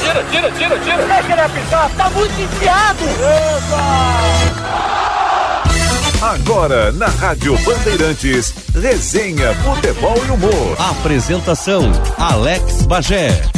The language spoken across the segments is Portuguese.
Tira, tira, tira, tira. Deixa ele apitar, tá muito enfiado. Agora, na Rádio Bandeirantes, resenha, futebol e humor. Apresentação, Alex Bagé.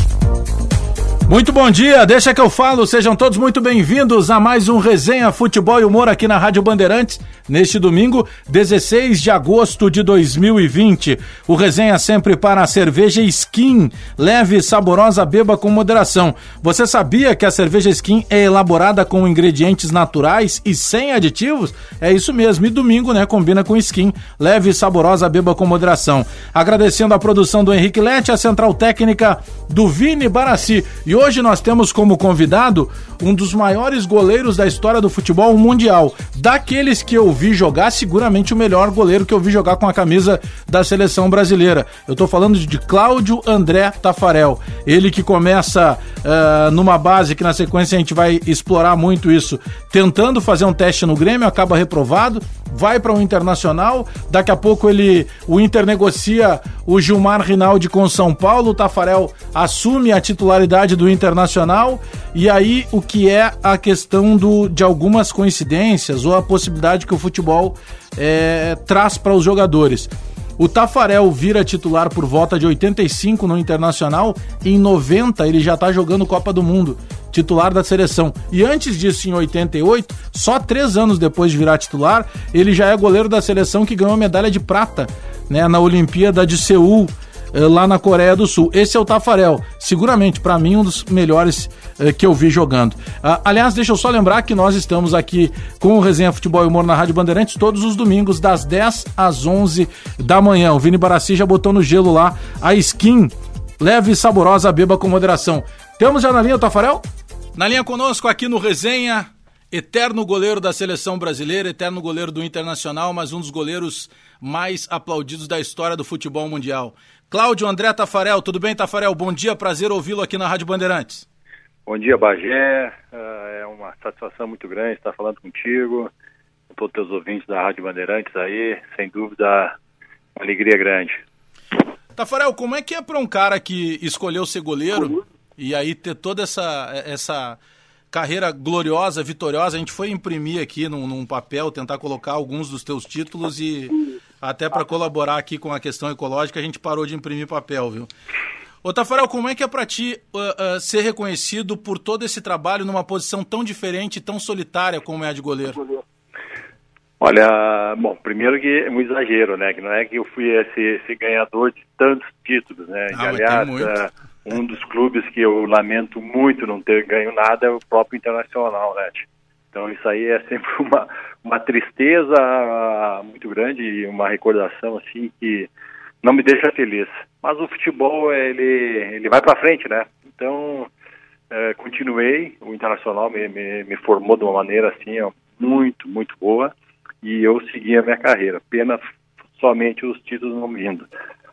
Muito bom dia, deixa que eu falo, sejam todos muito bem-vindos a mais um Resenha Futebol e Humor aqui na Rádio Bandeirantes, neste domingo, 16 de agosto de 2020. O Resenha sempre para a cerveja Skin, leve e saborosa, beba com moderação. Você sabia que a cerveja Skin é elaborada com ingredientes naturais e sem aditivos? É isso mesmo, e domingo, né, combina com Skin, leve e saborosa, beba com moderação. Agradecendo a produção do Henrique Lete, a central técnica do Vini Barassi. E hoje nós temos como convidado um dos maiores goleiros da história do futebol mundial. Daqueles que eu vi jogar, seguramente o melhor goleiro que eu vi jogar com a camisa da seleção brasileira. Eu tô falando de Cláudio André Tafarel. Ele que começa uh, numa base que na sequência a gente vai explorar muito isso, tentando fazer um teste no Grêmio, acaba reprovado, vai para o um Internacional, daqui a pouco ele o Inter negocia o Gilmar Rinaldi com São Paulo, o Tafarel assume a titularidade do Internacional e aí o que é a questão do, de algumas coincidências ou a possibilidade que o futebol é, traz para os jogadores. O Tafarel vira titular por volta de 85 no Internacional, em 90 ele já está jogando Copa do Mundo, titular da seleção. E antes disso, em 88, só três anos depois de virar titular, ele já é goleiro da seleção que ganhou a medalha de prata né, na Olimpíada de Seul lá na Coreia do Sul. Esse é o Tafarel, seguramente para mim um dos melhores eh, que eu vi jogando. Ah, aliás, deixa eu só lembrar que nós estamos aqui com o Resenha Futebol e Humor na Rádio Bandeirantes todos os domingos das 10 às 11 da manhã. O Vini Barassi já botou no gelo lá a skin leve e saborosa, beba com moderação. Temos já na linha o Tafarel? Na linha conosco aqui no Resenha, eterno goleiro da seleção brasileira, eterno goleiro do Internacional, mas um dos goleiros mais aplaudidos da história do futebol mundial. Cláudio André Tafarel, tudo bem, Tafarel? Bom dia, prazer ouvi-lo aqui na Rádio Bandeirantes. Bom dia, Bagé. É uma satisfação muito grande estar falando contigo, com todos os teus ouvintes da Rádio Bandeirantes aí. Sem dúvida, uma alegria grande. Tafarel, como é que é para um cara que escolheu ser goleiro e aí ter toda essa, essa carreira gloriosa, vitoriosa? A gente foi imprimir aqui num, num papel, tentar colocar alguns dos teus títulos e até para colaborar aqui com a questão ecológica, a gente parou de imprimir papel, viu? Ô Tafarel, como é que é para ti uh, uh, ser reconhecido por todo esse trabalho numa posição tão diferente, tão solitária como é a de goleiro? Olha, bom, primeiro que é um exagero, né? Que não é que eu fui esse, esse ganhador de tantos títulos, né? Ah, aliás, uh, um dos clubes que eu lamento muito não ter ganho nada é o próprio Internacional, né? Então isso aí é sempre uma, uma tristeza muito grande e uma recordação assim que não me deixa feliz. Mas o futebol ele ele vai para frente, né? Então é, continuei, o internacional me, me, me, formou de uma maneira assim ó, muito muito boa e eu segui a minha carreira. Pena somente os títulos não vindo.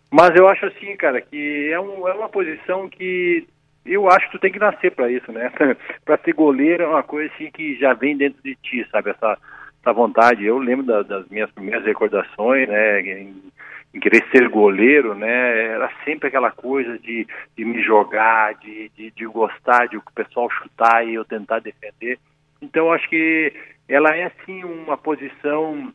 Mas eu acho assim, cara, que é, um, é uma posição que eu acho que tu tem que nascer para isso, né? para ser goleiro é uma coisa assim que já vem dentro de ti, sabe? Essa, essa vontade. Eu lembro da, das minhas primeiras recordações, né? Em, em, querer ser goleiro, né? Era sempre aquela coisa de, de me jogar, de, de, de gostar de o pessoal chutar e eu tentar defender. Então, acho que ela é, assim, uma posição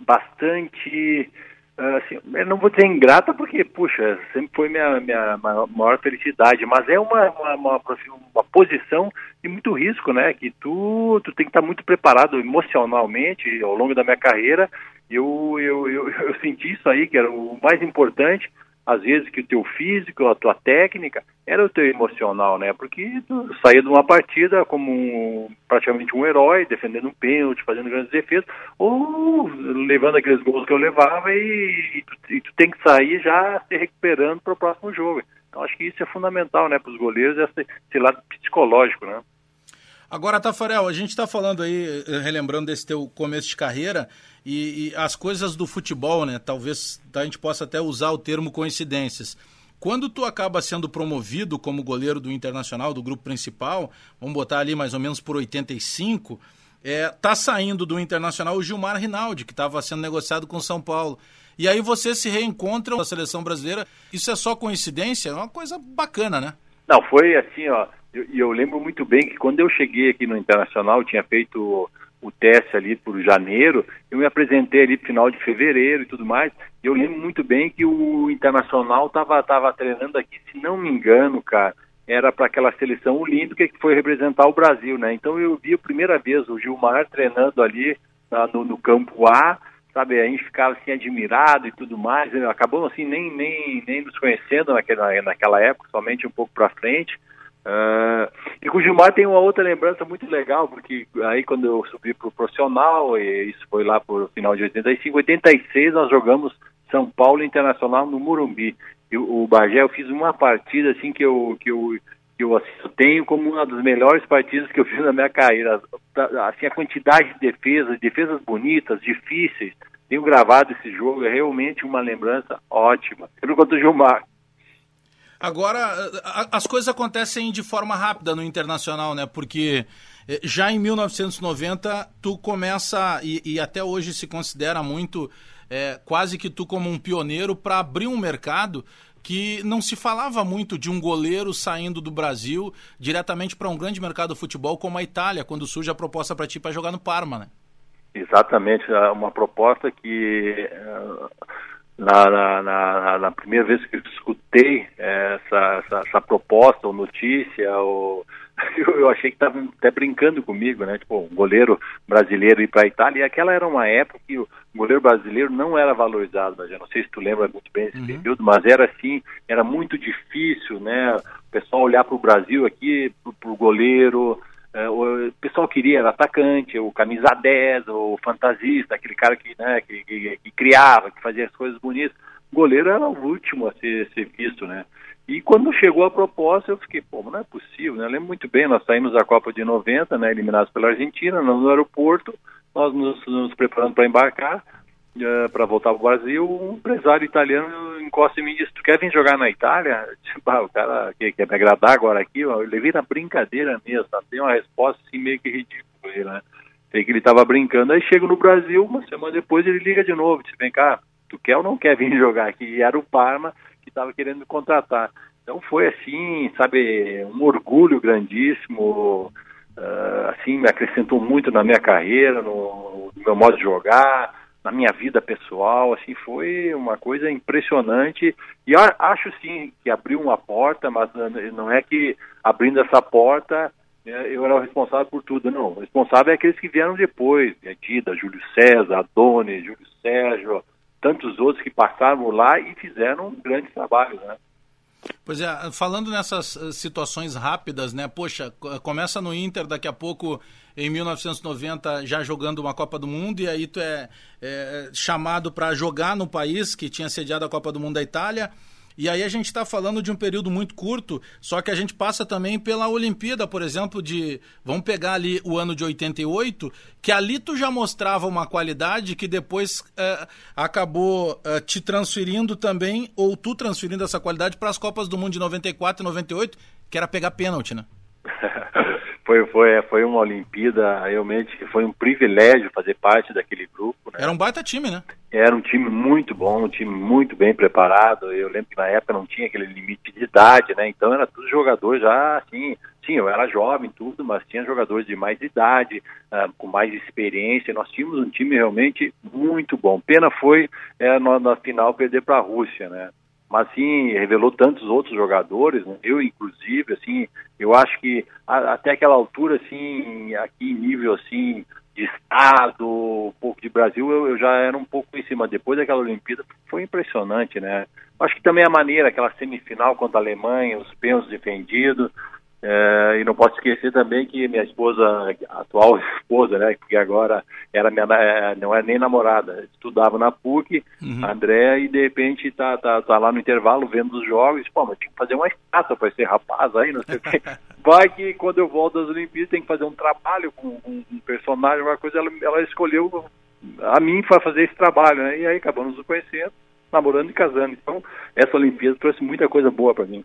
bastante assim, eu não vou dizer ingrata porque, puxa, sempre foi minha, minha maior felicidade, mas é uma, uma, uma, uma, posição de muito risco, né? Que tu, tu tem que estar muito preparado emocionalmente ao longo da minha carreira. Eu, eu, eu, eu senti isso aí, que era o mais importante, às vezes que o teu físico, a tua técnica, era o teu emocional, né? Porque tu saía de uma partida como um, praticamente um herói, defendendo um pênalti, fazendo grandes defesas, ou levando aqueles gols que eu levava e, e, tu, e tu, tem que sair já se recuperando para o próximo jogo. Então acho que isso é fundamental, né, para os goleiros, esse, esse lado psicológico, né? Agora, Tafarel, a gente está falando aí, eh, relembrando desse teu começo de carreira, e, e, as coisas do futebol, né? Talvez a gente possa até usar o termo coincidências. Quando tu acaba sendo promovido como goleiro do Internacional, do grupo principal, vamos botar ali mais ou menos por 85, é, tá saindo do Internacional o Gilmar Rinaldi, que estava sendo negociado com o São Paulo. E aí você se reencontra com a seleção brasileira. Isso é só coincidência? É uma coisa bacana, né? Não, foi assim, ó, E eu, eu, lembro muito bem que quando eu cheguei aqui no Internacional, tinha feito o teste ali por janeiro, eu me apresentei ali final de fevereiro e tudo mais, e eu lembro muito bem que o Internacional estava tava treinando aqui, se não me engano, cara, era para aquela seleção olímpica que foi representar o Brasil, né? Então eu vi a primeira vez o Gilmar treinando ali na, no, no, campo A, sabe? A gente ficava assim admirado e tudo mais. Acabou assim nem nem nem nos conhecendo naquela naquela época, somente um pouco para frente. Uh, e com o Gilmar tem uma outra lembrança muito legal, porque aí quando eu subi para o profissional, e isso foi lá por final de 85, 86 nós jogamos São Paulo Internacional no Murumbi. E o, Bagé, eu fiz uma partida assim que eu, que eu, que eu assim, tenho como uma das melhores partidas que eu fiz na minha carreira. Assim, a quantidade de defesas, defesas bonitas, difíceis. Tenho gravado esse jogo, é realmente uma lembrança ótima. Eu não conto o Gilmar. Agora, as coisas acontecem de forma rápida no internacional, né? Porque eh, já em 1990 tu começa e, e até hoje se considera muito é, quase que tu como um pioneiro para abrir um mercado que não se falava muito de um goleiro saindo do Brasil diretamente para um grande mercado de futebol como a Itália, quando surge a proposta para ti para jogar no Parma, né? Exatamente, é uma proposta que eh, na, na, na, na, primeira vez que eu escutei essa, essa, essa proposta ou notícia, ou, eu, eu, achei que estava até brincando comigo, né? Tipo, um goleiro brasileiro ir para a Itália. E aquela era uma época que o goleiro brasileiro não era valorizado, mas eu não sei se tu lembra muito bem esse uhum. período, mas era assim, era muito difícil, né? O pessoal olhar para o Brasil aqui, para o goleiro, é, o pessoal queria era atacante, o camisa 10, o fantasista, aquele cara que, né, que, que, que, criava, que fazia as coisas bonitas. O goleiro era o último a ser, ser visto, né? E quando chegou a proposta, eu fiquei, pô, não é possível, né? Eu lembro muito bem, nós saímos da Copa de 90, né, eliminados pela Argentina, no aeroporto, nós nos, nos preparando para embarcar, uh, para voltar para o Brasil, um empresário italiano encosta em mim e diz, tu quer vir jogar na Itália? Tipo, ah, o cara quer, quer me agradar agora aqui, ó. eu levei na brincadeira mesmo, sabe? Tem uma resposta assim meio que ridícula, né? Que ele estava brincando, aí chego no Brasil, uma semana depois ele liga de novo, diz, vem cá, tu quer ou não quer vir jogar aqui? E era o Parma que estava querendo me contratar. Então foi assim, sabe, um orgulho grandíssimo, uh, assim, me acrescentou muito na minha carreira, no, no meu modo de jogar, na minha vida pessoal, assim, foi uma coisa impressionante. E acho sim que abriu uma porta, mas não é que abrindo essa porta né, eu era o responsável por tudo, não. O responsável é aqueles que vieram depois, Dida, Júlio César, Adoni, Júlio Sérgio, tantos outros que passaram lá e fizeram um grande trabalho, né? Pois é, falando nessas eh, situações rápidas, né? Poxa, começa no Inter, daqui a pouco, em 1990, já jogando uma Copa do Mundo, e aí tu é, é chamado para jogar no país que tinha sediado a Copa do Mundo da Itália. E aí a gente está falando de um período muito curto, só que a gente passa também pela Olimpíada, por exemplo, de. Vamos pegar ali o ano de 88, que ali tu já mostrava uma qualidade que depois é, acabou é, te transferindo também, ou tu transferindo essa qualidade para as Copas do Mundo de 94 e 98, que era pegar pênalti, né? foi, foi, foi uma Olimpíada, realmente foi um privilégio fazer parte daquele grupo. Né? Era um baita time, né? Era um time muito bom, um time muito bem preparado. Eu lembro que na época não tinha aquele limite de idade, né? Então era tudo jogador já assim. Sim, eu era jovem, tudo, mas tinha jogadores de mais idade, uh, com mais experiência. Nós tínhamos um time realmente muito bom. Pena foi é, na, na final perder para a Rússia, né? Mas sim revelou tantos outros jogadores, né? eu inclusive, assim, eu acho que a, até aquela altura, assim, aqui nível assim de estado, um pouco de Brasil, eu, eu, já era um pouco em cima. Depois daquela Olimpíada foi impressionante, né? Acho que também a maneira, aquela semifinal contra a Alemanha, os pênaltis defendidos, é, e não posso esquecer também que minha esposa, atual esposa, né, porque agora era minha, é, não é nem namorada, estudava na PUC, uhum. André, e de repente tá, tá, tá lá no intervalo vendo os jogos, pô, mas tinha que fazer uma estátua para esse rapaz aí, não sei o que. Vai que quando eu volto das Olimpíadas tem que fazer um trabalho com, com um personagem, uma coisa, ela, ela escolheu a mim para fazer esse trabalho, né, e aí acabamos nos conhecendo, namorando e casando. Então, essa Olimpíada trouxe muita coisa boa para mim.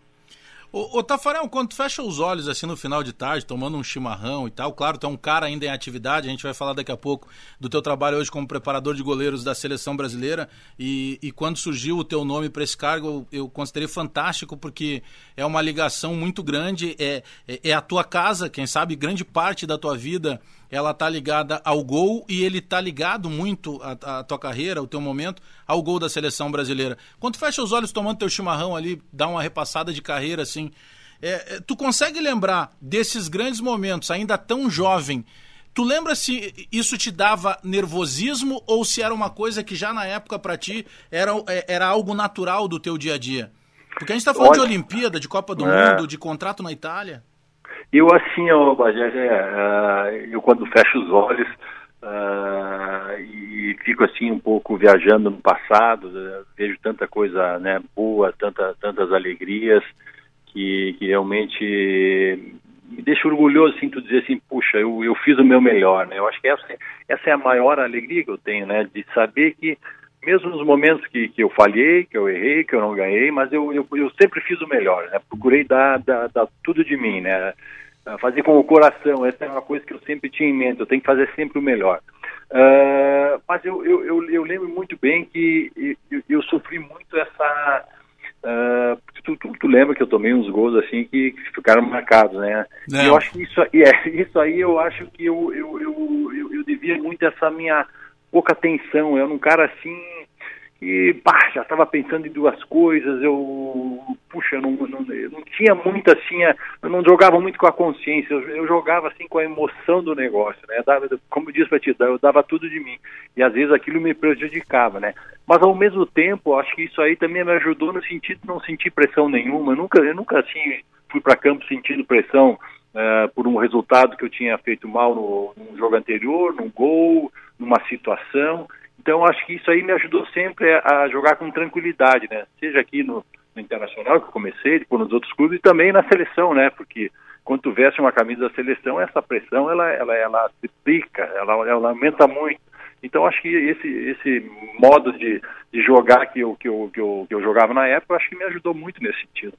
Ô, ô Tafarel, quando tu fecha os olhos assim no final de tarde, tomando um chimarrão e tal, claro, tu é um cara ainda em atividade, a gente vai falar daqui a pouco do teu trabalho hoje como preparador de goleiros da seleção brasileira e, e quando surgiu o teu nome para esse cargo, eu, eu, considerei fantástico porque é uma ligação muito grande, é, é, é a tua casa, quem sabe grande parte da tua vida ela tá ligada ao gol e ele tá ligado muito a, tua carreira, o teu momento, ao gol da seleção brasileira. Quando tu fecha os olhos tomando teu chimarrão ali, dá uma repassada de carreira assim, é, é, tu consegue lembrar desses grandes momentos, ainda tão jovem? Tu lembra se isso te dava nervosismo ou se era uma coisa que já na época para ti era, é, era algo natural do teu dia a dia? Porque a gente tá falando Olha, de Olimpíada, de Copa do é. Mundo, de contrato na Itália. Eu assim, ó, Bagé, uh, eu quando fecho os olhos uh, e fico assim um pouco viajando no passado, uh, vejo tanta coisa né, boa, tanta, tantas alegrias que, que realmente me deixa orgulhoso assim, tu dizer assim, puxa, eu, eu fiz o meu melhor, né? Eu acho que essa, essa é a maior alegria que eu tenho, né? De saber que mesmo nos momentos que, que eu falhei, que eu errei, que eu não ganhei, mas eu, eu, eu sempre fiz o melhor, né? Procurei dar, dar, dar tudo de mim, né? fazer com o coração, essa é uma coisa que eu sempre tinha em mente, eu tenho que fazer sempre o melhor. Uh, mas eu, eu, eu, eu, lembro muito bem que eu, eu sofri muito essa. Uh, tu, tu, tu, lembra que eu tomei uns gols assim que, ficaram marcados, né? Eu acho que isso, é, isso aí eu acho que eu, eu, eu, eu, eu devia muito essa minha pouca atenção. Eu era um cara assim e pá, já estava pensando em duas coisas, eu, puxa, não, não, não tinha muito assim, eu não jogava muito com a consciência, eu, eu jogava assim com a emoção do negócio, né, dava, como eu disse para ti, eu dava tudo de mim, e às vezes aquilo me prejudicava, né, mas ao mesmo tempo, acho que isso aí também me ajudou no sentido de não sentir pressão nenhuma, eu nunca, eu nunca assim fui para campo sentindo pressão uh, por um resultado que eu tinha feito mal no, no jogo anterior, num gol, numa situação, então, acho que isso aí me ajudou sempre a jogar com tranquilidade, né? Seja aqui no, no Internacional, que eu comecei, depois nos outros clubes, e também na seleção, né? Porque quando tu veste uma camisa da seleção, essa pressão, ela, ela, ela triplica, ela, ela aumenta muito. Então, acho que esse, esse modo de, de jogar que eu, que, eu, que, eu, que eu jogava na época, acho que me ajudou muito nesse sentido.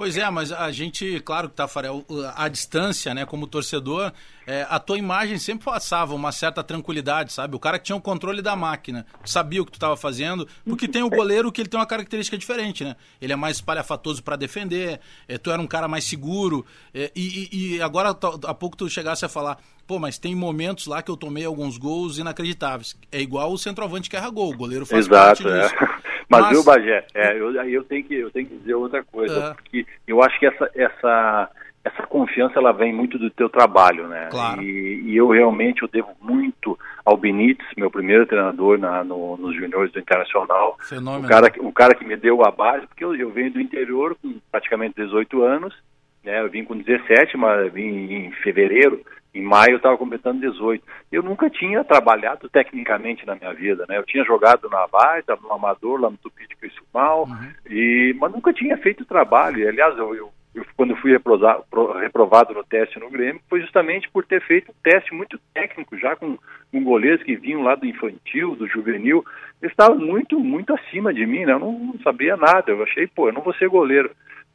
Pois é, mas a gente, claro que Tafarel, a distância, né, como torcedor, é, a tua imagem sempre passava uma certa tranquilidade, sabe? O cara que tinha o controle da máquina, sabia o que tu estava fazendo, porque tem o goleiro que ele tem uma característica diferente, né? Ele é mais espalhafatoso para defender, é, tu era um cara mais seguro, é, e, e, agora há pouco tu chegasse a falar, pô, mas tem momentos lá que eu tomei alguns gols inacreditáveis. É igual o centroavante que erra gol, o goleiro faz Exato, parte é. disso. Mas, Mas viu, Bagé, é, eu, eu, tenho que, eu tenho que dizer outra coisa, é. porque eu acho que essa, essa, essa confiança ela vem muito do teu trabalho, né? Claro. E, e, eu realmente eu devo muito ao Benítez, meu primeiro treinador na, no, nos juniores do Internacional. Fenômeno. O cara, o cara que me deu a base, porque eu, eu venho do interior com praticamente 18 anos, né? Eu vim com 17, mas vim em fevereiro em maio eu estava completando 18. Eu nunca tinha trabalhado tecnicamente na minha vida, né? Eu tinha jogado na Baita, no Amador, lá no Tupi de Criciúmal, uhum. e, mas nunca tinha feito trabalho. E, aliás, eu, eu, eu quando fui reprovado, reprovado no teste no Grêmio, foi justamente por ter feito um teste muito técnico, já com, com goleiros que vinham lá do infantil, do juvenil. Eles estavam muito, muito acima de mim, né? Eu não, não sabia nada. Eu achei, pô, eu não vou ser goleiro.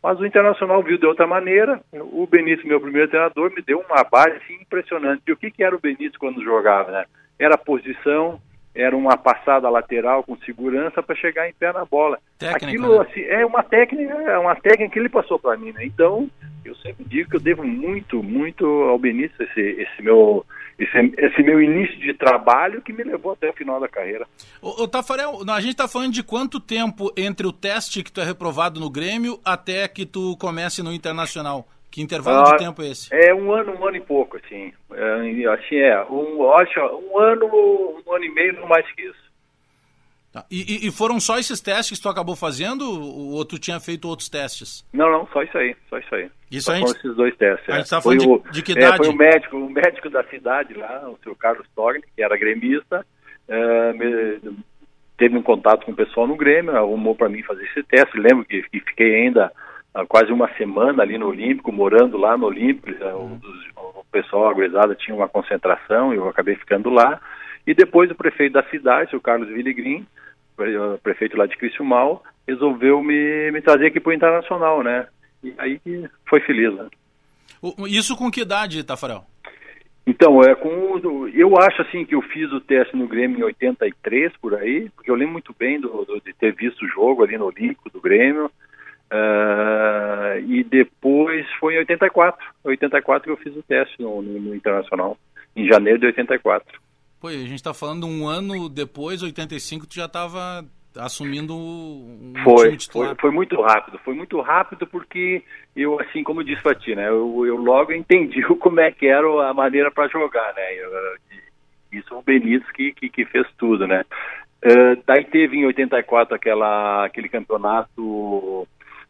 Mas o Internacional viu de outra maneira. O Benítez, meu primeiro treinador, me deu uma base impressionante. E o que, que era o Benítez quando jogava? Né? Era posição, era uma passada lateral com segurança para chegar em pé na bola. Técnica, Aquilo né? assim, é uma técnica, é uma técnica que ele passou para mim, né? Então, eu sempre digo que eu devo muito, muito ao Benítez esse, esse meu esse, esse, meu início de trabalho que me levou até o final da carreira. Ô Tafarel, a gente está falando de quanto tempo entre o teste que tu é reprovado no Grêmio até que tu comece no Internacional? Que intervalo ah, de tempo é esse? É um ano, um ano e pouco, assim. É, assim é, um, acho, um ano, um ano e meio, não mais que isso. Tá. E, e, foram só esses testes que tu acabou fazendo ou tu tinha feito outros testes? Não, não, só isso aí, só isso aí. Isso só a gente, esses dois testes. A gente tá falando de, o, de, que idade? É, foi o médico, o médico da cidade lá, o seu Carlos Togni, que era gremista, é, me, teve um contato com o pessoal no Grêmio, arrumou para mim fazer esse teste. Lembro que, que, fiquei ainda há quase uma semana ali no Olímpico, morando lá no Olímpico. Uhum. O, o, pessoal, a tinha uma concentração e eu acabei ficando lá. E depois o prefeito da cidade, o Carlos Villegrin, prefeito lá de Criciúmal, resolveu me, me trazer aqui para o Internacional, né? E aí foi feliz, né? Isso com que idade, Tafarel? Então, é com eu acho assim que eu fiz o teste no Grêmio em 83 por aí, porque eu lembro muito bem do, do de ter visto o jogo ali no Olímpico do Grêmio. Uh, e depois foi em 84, 84 que eu fiz o teste no, no, no Internacional, em janeiro de 84. Pô, a gente está falando um ano depois, 85, tu já estava assumindo um foi, foi, foi muito rápido, foi muito rápido porque eu, assim como eu disse para ti, né, eu, eu logo entendi como é que era a maneira para jogar, né, eu, isso o Benítez que, que, que, fez tudo, né. Uh, daí teve em 84 aquela, aquele campeonato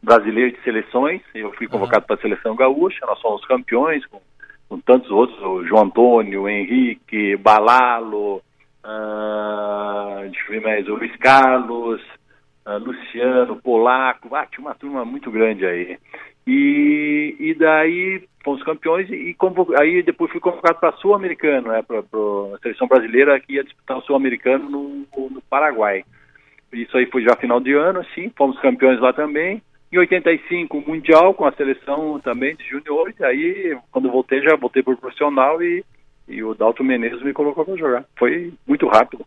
brasileiro de seleções, eu fui convocado uhum. para a seleção gaúcha, nós fomos campeões com, com tantos outros, o João Antônio, o Henrique, Balalo, uh, deixa eu ver mais, o Luiz Carlos, uh, Luciano, Polaco, ah, tinha uma turma muito grande aí. E, e daí fomos campeões e, e aí depois fui convocado para Sul-Americano, né, para a seleção brasileira que ia disputar o Sul-Americano no, no Paraguai. Isso aí foi já final de ano, assim, fomos campeões lá também. Em 85, Mundial com a seleção também de juniores. Aí, quando voltei, já voltei o profissional e e o Dalton Menezes me colocou para jogar. Foi muito rápido.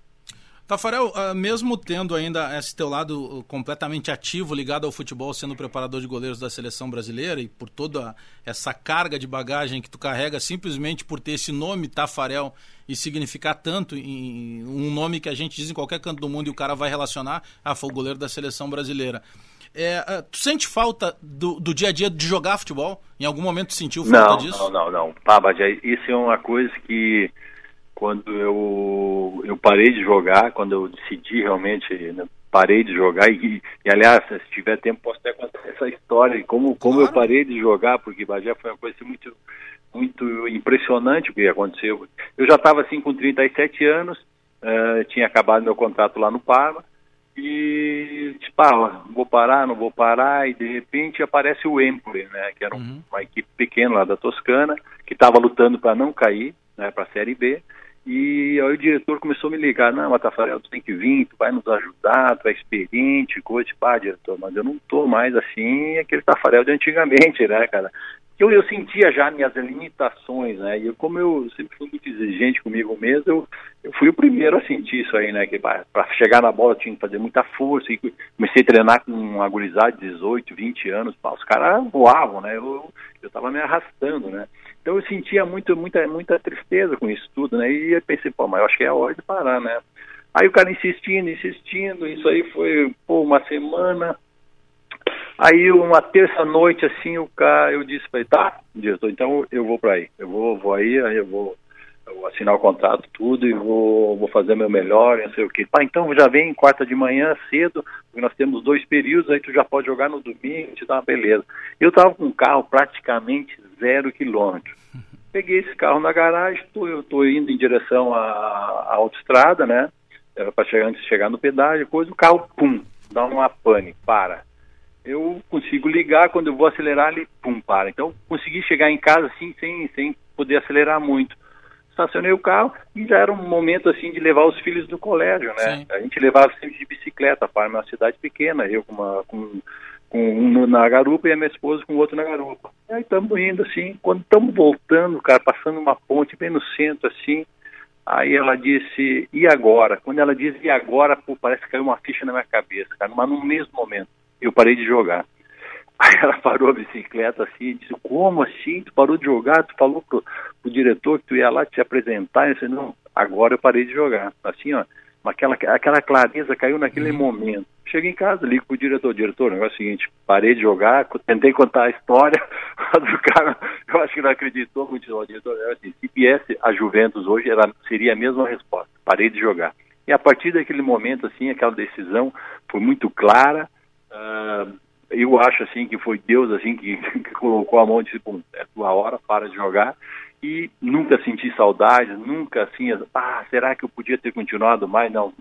Tafarel, uh, mesmo tendo ainda esse teu lado completamente ativo, ligado ao futebol, sendo preparador de goleiros da seleção brasileira e por toda essa carga de bagagem que tu carrega, simplesmente por ter esse nome Tafarel e significar tanto, um nome que a gente diz em qualquer canto do mundo e o cara vai relacionar, ah, foi o goleiro da seleção brasileira. É, é, tu sente falta do, do, dia a dia de jogar futebol? Em algum momento sentiu falta não, disso? Não, não, não. Pá, isso é uma coisa que quando eu, eu parei de jogar, quando eu decidi realmente, né, parei de jogar, e, e, aliás, se tiver tempo, posso até contar essa história, como, como claro. eu parei de jogar, porque Bagé foi uma coisa assim, muito, muito impressionante o que aconteceu. Eu já estava assim com 37 anos, uh, tinha acabado meu contrato lá no Parma, e tipo, ah, vou parar, não vou parar, e de repente aparece o Empoli, né, que era um, uhum. uma equipe pequena lá da Toscana, que estava lutando para não cair, né, para a Série B, e aí o diretor começou a me ligar, não, Matafarel, tu tem que vir, tu vai nos ajudar, tu é experiente, coisa, pá, diretor, mas eu não tô mais assim, aquele Tafarel de antigamente, né, cara, eu, eu sentia já minhas limitações, né? E como eu sempre fui muito exigente comigo mesmo, eu, eu fui o primeiro a sentir isso aí, né? Que para chegar na bola tinha que fazer muita força. E comecei a treinar com uma gurizada de 18, 20 anos. Pá, os caras voavam, né? Eu, eu me arrastando, né? Então eu sentia muito, muita, muita tristeza com isso tudo, né? E eu pensei, pô, mas eu acho que é a hora de parar, né? Aí o cara insistindo, insistindo, isso aí foi, pô, uma semana, Aí uma terça noite assim, o cara, eu disse para ele, tá, diretor, então eu vou para aí, eu vou, vou aí, aí eu vou, eu vou assinar o contrato tudo e vou, vou fazer meu melhor, não sei o que. Pá, então já vem quarta de manhã cedo, porque nós temos dois períodos, aí tu já pode jogar no domingo, te dá uma beleza. Eu tava com um carro praticamente zero quilômetro. Peguei esse carro na garagem, tô, eu tô indo em direção à, à autoestrada, né? Era para chegar antes de chegar no pedágio, coisa, o carro, pum, dá uma pane, para eu consigo ligar, quando eu vou acelerar, ele pum, para. Então, consegui chegar em casa assim, sem, sem poder acelerar muito. Estacionei o carro e já era um momento assim de levar os filhos do colégio, né? Sim. A gente levava sempre de bicicleta para uma cidade pequena, eu com, uma, com, com um na garupa e a minha esposa com o outro na garupa. E aí estamos indo assim, quando estamos voltando, cara, passando uma ponte bem no centro assim, Aí ela disse, e agora? Quando ela diz e agora, pô, parece que caiu uma ficha na minha cabeça, cara, mas no mesmo momento eu parei de jogar. Aí ela parou a bicicleta assim e disse, como assim? Tu parou de jogar? Tu falou pro, pro diretor que tu ia lá te apresentar? Eu disse, não, agora eu parei de jogar. Assim, ó, aquela, aquela clareza caiu naquele uhum. momento. Cheguei em casa, ligo pro diretor, diretor, o negócio é o seguinte, parei de jogar, tentei contar a história, mas o cara, eu acho que não acreditou muito, o diretor, assim, se viesse a Juventus hoje, era, seria a mesma resposta, parei de jogar. E a partir daquele momento, assim, aquela decisão foi muito clara, Uh, eu acho assim que foi Deus assim que, que colocou a mão e disse, bom, é tua hora, para de jogar. E nunca senti saudade, nunca assim, ah, será que eu podia ter continuado mais? Não,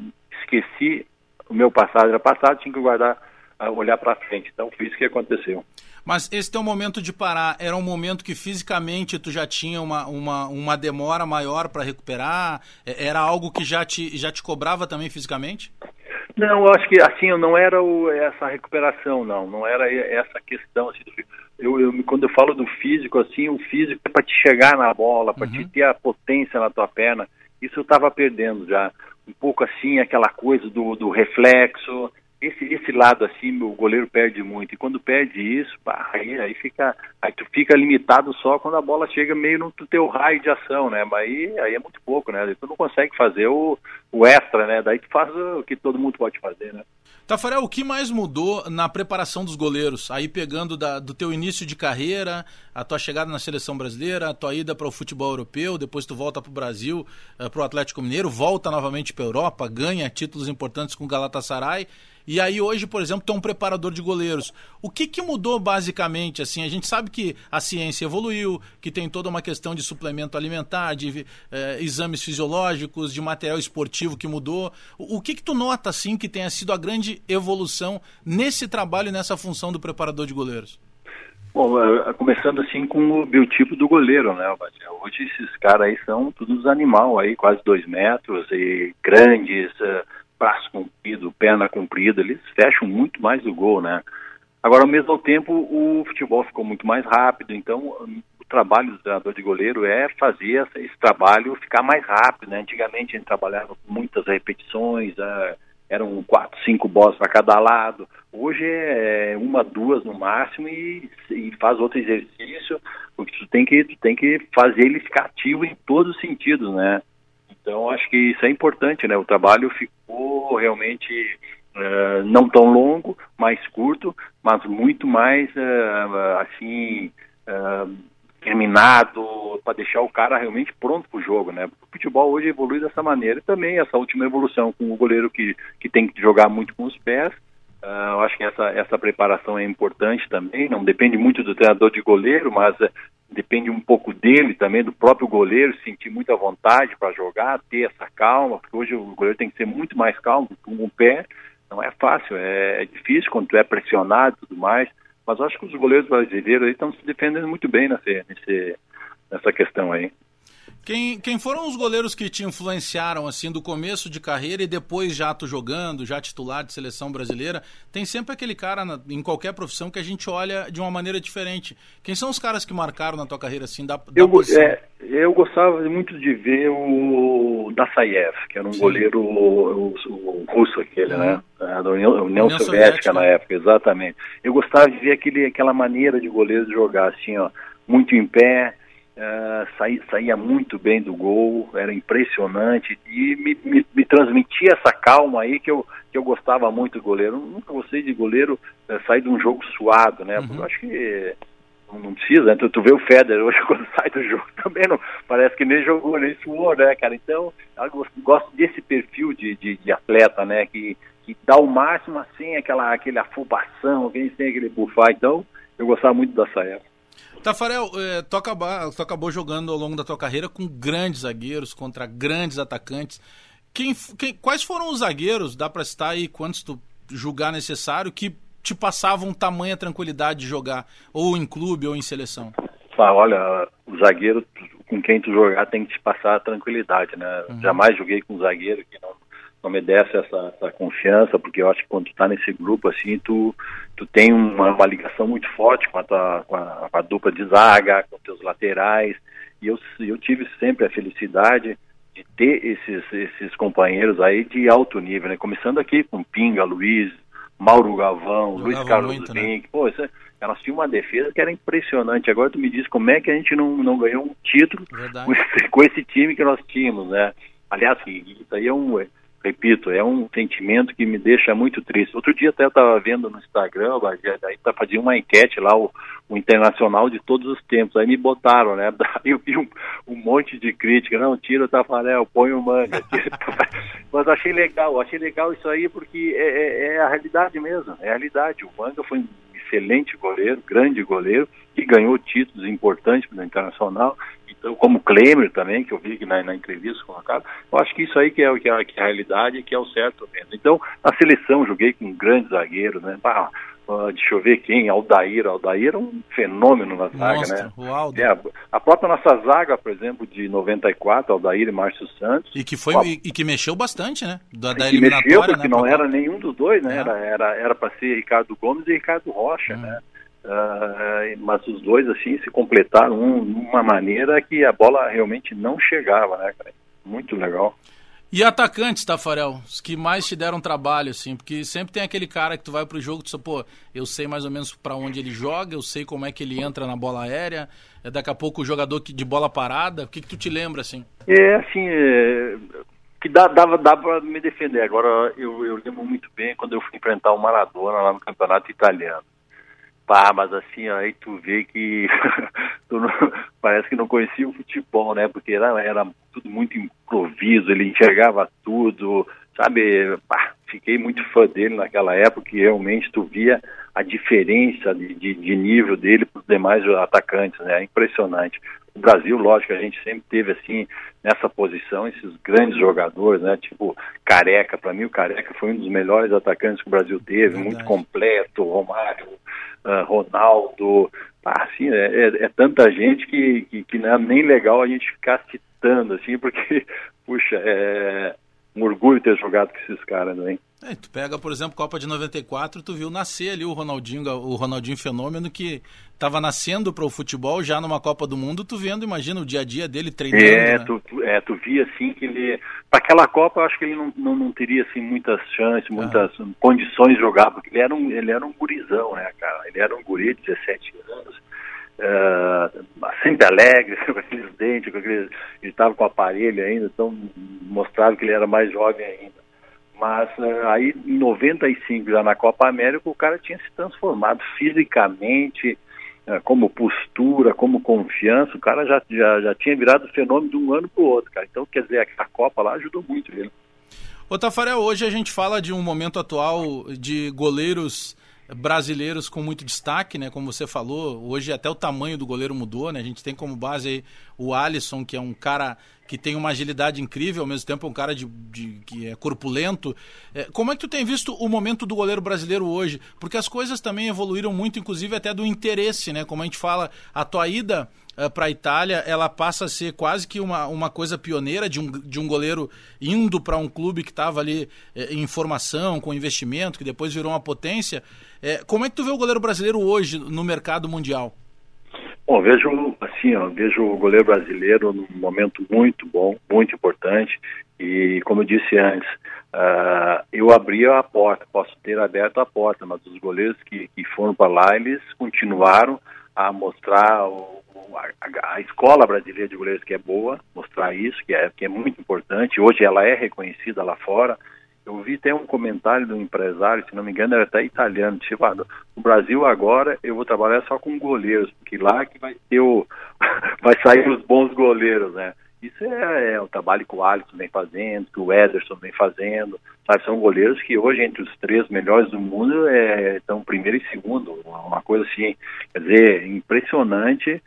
esqueci o meu passado, era passado, tinha que guardar, uh, olhar para frente. Então foi isso que aconteceu. Mas esse teu momento de parar era um momento que fisicamente tu já tinha uma, uma, uma demora maior para recuperar? É, era algo que já te, já te cobrava também fisicamente? Não, eu acho que assim não era o, essa recuperação, não, não era essa questão. Assim, eu, eu, quando eu falo do físico, assim, o físico é para te chegar na bola, para uhum. te ter a potência na tua perna. Isso eu estava perdendo já. Um pouco assim, aquela coisa do, do reflexo, esse, esse lado assim o goleiro perde muito. E quando perde isso pá, aí, aí fica aí tu fica limitado só quando a bola chega meio no teu raio de ação né? Mas aí, aí é muito pouco né? Tu não consegue fazer o, o extra né? Daí tu faz o que todo mundo pode fazer né? Tafarel, o que mais mudou na preparação dos goleiros? Aí pegando da, do teu início de carreira, a tua chegada na seleção brasileira, a tua ida para o futebol europeu, depois tu volta para o Brasil, eh, para o Atlético Mineiro, volta novamente para a Europa, ganha títulos importantes com o Galatasaray e aí hoje, por exemplo, tem um preparador de goleiros. O que, que mudou basicamente? Assim, a gente sabe que a ciência evoluiu, que tem toda uma questão de suplemento alimentar, de eh, exames fisiológicos, de material esportivo que mudou. O, o que que tu nota assim que tenha sido a grande evolução nesse trabalho nessa função do preparador de goleiros? Bom, eh, começando assim com o biotipo do goleiro, né, Hoje esses caras aí são todos animal aí, quase dois metros e grandes, uh, braço comprido, perna comprida, eles fecham muito mais o gol, né? Agora, ao mesmo tempo, o futebol ficou muito mais rápido, então o trabalho do treinador de goleiro é fazer esse trabalho ficar mais rápido, né? Antigamente a gente trabalhava com muitas repetições, uh, eram quatro, cinco bolas para cada lado. Hoje é uma, duas no máximo e, e, faz outro exercício, porque tu tem que tu tem que fazer ele ficar ativo em todos os sentidos, né? Então, acho que isso é importante, né? O trabalho ficou realmente uh, não tão longo, mais curto, mas muito mais, uh, assim, uh, terminado, para deixar o cara realmente pronto para o jogo, né? O futebol hoje evolui dessa maneira. E também essa última evolução com o goleiro que, que tem que jogar muito com os pés, eu acho que essa, essa preparação é importante também, não depende muito do treinador de goleiro, mas depende um pouco dele também, do próprio goleiro, sentir muita vontade para jogar, ter essa calma, porque hoje o goleiro tem que ser muito mais calmo com o pé, não é fácil, é, é difícil quando tu é pressionado e tudo mais, mas acho que os goleiros brasileiros estão se defendendo muito bem nessa, nessa questão aí. Quem, quem foram os goleiros que te influenciaram assim do começo de carreira e depois já tu jogando, já titular de seleção brasileira? Tem sempre aquele cara na, em qualquer profissão que a gente olha de uma maneira diferente. Quem são os caras que marcaram na tua carreira assim da, da eu, é, eu gostava muito de ver o Dassaev, que era um Sim. goleiro o, o, russo aquele, uhum. né? Da União, União, União Soviética, Soviética, na época, exatamente. Eu gostava de ver aquele, aquela maneira de goleiro jogar assim, ó, muito em pé Uh, saía, saía, muito bem do gol, era impressionante e me, me, me, transmitia essa calma aí que eu, que eu gostava muito do goleiro. Eu nunca gostei de goleiro uh, sair de um jogo suado, né? Uhum. Eu acho que não, precisa, né? Tu, tu, vê o Federer hoje quando sai do jogo também não, parece que nem jogou, nem suou, né, cara? Então, eu gosto, desse perfil de, de, de, atleta, né? Que, que dá o máximo assim, aquela, aquele afobação, tem aquele bufar. Então, eu gostava muito da saia. Tafarel, é, tu, acaba, tu acabou jogando ao longo da tua carreira com grandes zagueiros, contra grandes atacantes. Quem, quem, quais foram os zagueiros, dá para citar aí quantos tu julgar necessário, que te passavam tamanha tranquilidade de jogar, ou em clube ou em seleção? Ah, olha, o zagueiro com quem tu jogar tem que te passar tranquilidade, né? Uhum. Jamais joguei com um zagueiro que não não me desse essa, essa, confiança, porque eu acho que quando tu tá nesse grupo assim, tu, tu tem uma, uma ligação muito forte com a, tua, com a, com a dupla de zaga, com teus laterais, e eu, eu tive sempre a felicidade de ter esses, esses companheiros aí de alto nível, né? Começando aqui com Pinga, Luiz, Mauro Gavão, Luiz Carlos muito, Vink, né? pô, isso, é, elas tinham uma defesa que era impressionante. Agora tu me diz como é que a gente não, não ganhou um título com esse, com esse, time que nós tínhamos, né? Aliás, isso aí é um repito, é um sentimento que me deixa muito triste. Outro dia até eu estava vendo no Instagram, aí tá fazendo uma enquete lá, o, o, Internacional de todos os tempos, aí me botaram, né? Aí eu vi um, um monte de crítica, não, tira o Tafarel, põe o Manga. Mas achei legal, achei legal isso aí porque é, é, é a realidade mesmo, é a realidade. O Manga foi um excelente goleiro, grande goleiro, e ganhou títulos importantes no Internacional então, como Klemer também, que eu vi na, na entrevista colocado, eu acho que isso aí que é, que é, que é a realidade e que é o certo mesmo. Então, na seleção, joguei com grandes zagueiros, né? uh, deixa eu ver quem, Aldair. Aldair era um fenômeno na zaga, né? o Aldo. É, a própria nossa zaga, por exemplo, de 94, Aldair e Márcio Santos. E que foi Ó, e, que mexeu bastante, né? Da, da que mexeu, eliminatória, porque né? não pra- era nenhum dos dois, né? É. Era era era para ser Ricardo Gomes e Ricardo Rocha, Hum. né? Ah, mas os dois assim se completaram um, uma maneira que a bola realmente não chegava, né, cara? Muito legal. E atacantes, Tafarel, os que mais te deram trabalho, assim, porque sempre tem aquele cara que tu vai pro jogo e tu pô, eu sei mais ou menos pra onde ele joga, eu sei como é que ele entra na bola aérea, é daqui a pouco o jogador de bola parada, o que que tu te lembra, assim? É assim, é, que dá, dava, dava para me defender. Agora eu, eu lembro muito bem quando eu fui enfrentar o Maradona lá no campeonato italiano. Pá, mas assim, aí tu vê que tu não- parece que não conhecia o futebol, né? Porque era, era tudo muito improviso, ele enxergava tudo, sabe? Pá, fiquei muito fã dele naquela época e realmente tu via a diferença de, de, de nível dele para os demais atacantes, né? Impressionante. O Brasil, lógico, a gente sempre teve assim nessa posição esses grandes jogadores, né? Tipo Careca, para mim o Careca foi um dos melhores atacantes que o Brasil teve, Verdade. muito completo, Romário, ah, Ronaldo, ah, assim, é, é- é tanta gente que, que, que não é nem legal a gente ficar citando, assim, porque, puxa, é um orgulho ter jogado com esses caras, né? É, tu pega, por exemplo, Copa de 94, tu viu nascer ali o Ronaldinho, o Ronaldinho fenômeno que tava nascendo para o futebol já numa Copa do Mundo, tu vendo, imagina o dia a dia dele treinando, É, né? tu, tu- é, tu via assim que ele. Para aquela Copa, eu acho que ele não, não, não teria assim, muitas chances, muitas condições de jogar, porque ele era, um, ele era um gurizão, né, cara? Ele era um guri de 17 anos, ah, sempre alegre, com aqueles dentes, com aqueles, ele estava com o aparelho ainda, então mostrava que ele era mais jovem ainda. Mas ah, aí em 95, já na Copa América, o cara tinha se transformado fisicamente, eh, como postura, como confiança, o cara já, já, já tinha virado fenômeno de um ano para o outro, cara. Então, quer dizer, a Copa lá ajudou muito ele. Ô Tafarel, hoje a gente fala de um momento atual de goleiros brasileiros com muito destaque, né? Como você falou, hoje até o tamanho do goleiro mudou, né? A gente tem como base o Alisson, que é um cara que tem uma agilidade incrível, ao mesmo tempo é um cara de, de- que é corpulento. É, como é que tu tem visto o momento do goleiro brasileiro hoje? Porque as coisas também evoluíram muito, inclusive até do interesse, né? Como a gente fala, a tua ida para a Itália, ela passa a ser quase que uma, uma coisa pioneira de um, de um goleiro indo para um clube que estava ali eh, em formação, com investimento, que depois virou uma potência. Eh, como é que tu vê o goleiro brasileiro hoje no mercado mundial? Bom, vejo assim, ó, vejo o goleiro brasileiro num momento muito bom, muito importante. E como eu disse antes, ah, eu abri a porta, posso ter aberto a porta, mas os goleiros que, que foram para lá, eles continuaram a mostrar o- a, a escola brasileira de goleiros que é boa, mostrar isso, que é, que é muito importante. Hoje ela é reconhecida lá fora. Eu vi até um comentário um empresário, se não me engano, era até italiano, tipo, ah, no Brasil agora eu vou trabalhar só com goleiros, porque lá que vai ter o vai sair os bons goleiros, né? Isso é, é o trabalho que o Alisson vem fazendo, que o Ederson vem fazendo, sabe? São goleiros que hoje entre os três melhores do mundo é, estão primeiro e segundo, uma coisa assim, quer dizer, impressionante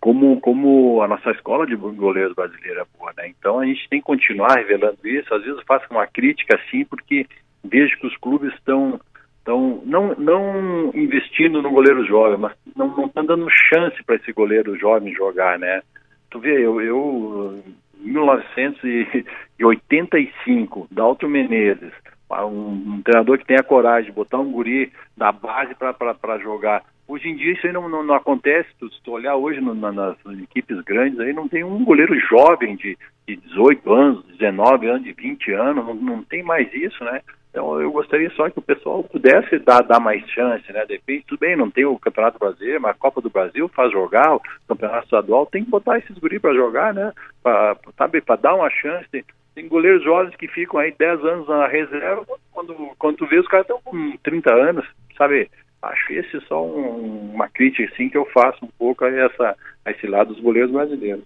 como, como a nossa escola de goleiros brasileira é boa, né? Então a gente tem que continuar revelando isso. Às vezes eu faço uma crítica assim, porque vejo que os clubes estão não, não investindo no goleiro jovem, mas não estão dando chance para esse goleiro jovem jogar, né? Tu vê, eu, eu em 1985, Dalton Menezes, um, um treinador que tem a coragem de botar um guri da base para jogar. Hoje em dia isso aí não, não, não acontece. Se tu olhar hoje no, na, nas equipes grandes, aí não tem um goleiro jovem de, de 18 anos, 19 anos, de 20 anos, não, não tem mais isso, né? Então eu gostaria só que o pessoal pudesse dar, dar mais chance, né? Depende, tudo bem, não tem o Campeonato Brasileiro, mas a Copa do Brasil faz jogar, o Campeonato Estadual tem que botar esses guris para jogar, né? Para dar uma chance. Tem, tem goleiros jovens que ficam aí 10 anos na reserva, quando, quando tu vê os caras estão com 30 anos, sabe? Acho esse é só um, uma crítica assim que eu faço um pouco a, essa, a esse lado dos goleiros brasileiros.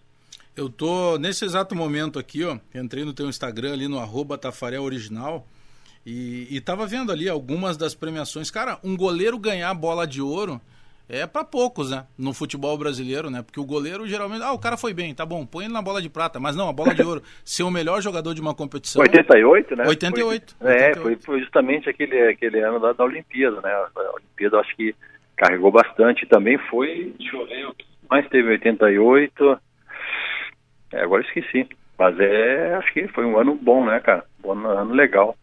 Eu tô nesse exato momento aqui, ó, entrei no teu Instagram ali no arroba Tafarel Original e, e tava vendo ali algumas das premiações. Cara, um goleiro ganhar bola de ouro é para poucos, né? No futebol brasileiro, né? Porque o goleiro geralmente, ah, o cara foi bem, tá bom, põe ele na bola de prata, mas não, a bola de ouro, ser o melhor jogador de uma competição. 88, né? 88. Foi, 88. É, foi, foi justamente aquele, aquele ano da, da Olimpíada, né? A Olimpíada acho que carregou bastante. Também foi, deixa eu ver, o que mais teve 88. É, agora esqueci. Mas é, acho que foi um ano bom, né, cara? Um ano, ano legal.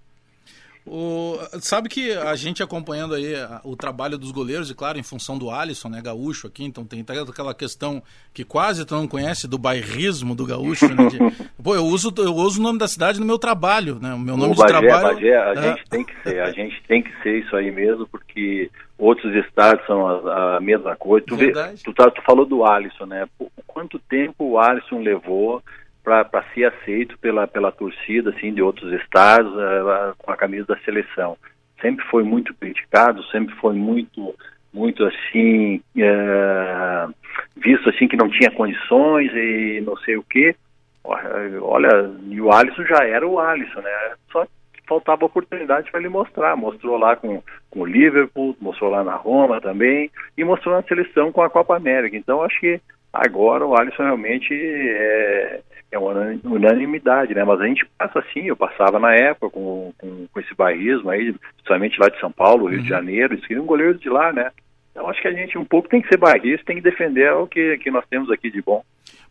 O, sabe que a gente acompanhando aí o trabalho dos goleiros, e claro, em função do Alisson, né, gaúcho aqui, então tem aquela questão que quase tu não conhece do bairrismo do gaúcho, né, de, pô, eu uso, eu uso o nome da cidade no meu trabalho, né, o meu nome o de Bagé, trabalho... Bagé, a é... gente tem que ser, a gente tem que ser isso aí mesmo, porque outros estados são a, a mesma coisa. Tu, vê, tu, tá, tu falou do Alisson, né, quanto tempo o Alisson levou para ser aceito pela, pela torcida assim, de outros estados uh, com a camisa da seleção. Sempre foi muito criticado, sempre foi muito muito assim uh, visto assim que não tinha condições e não sei o que. Olha, e o Alisson já era o Alisson, né? Só faltava oportunidade para ele mostrar. Mostrou lá com, com o Liverpool, mostrou lá na Roma também e mostrou na seleção com a Copa América. Então acho que agora o Alisson realmente é, é uma unanimidade, né? Mas a gente passa assim, eu passava na época com, com, com esse bairrismo aí, principalmente lá de São Paulo, Rio uhum. de Janeiro, queriam um goleiro de lá, né? Então acho que a gente um pouco tem que ser bairrista, tem que defender o que, que nós temos aqui de bom.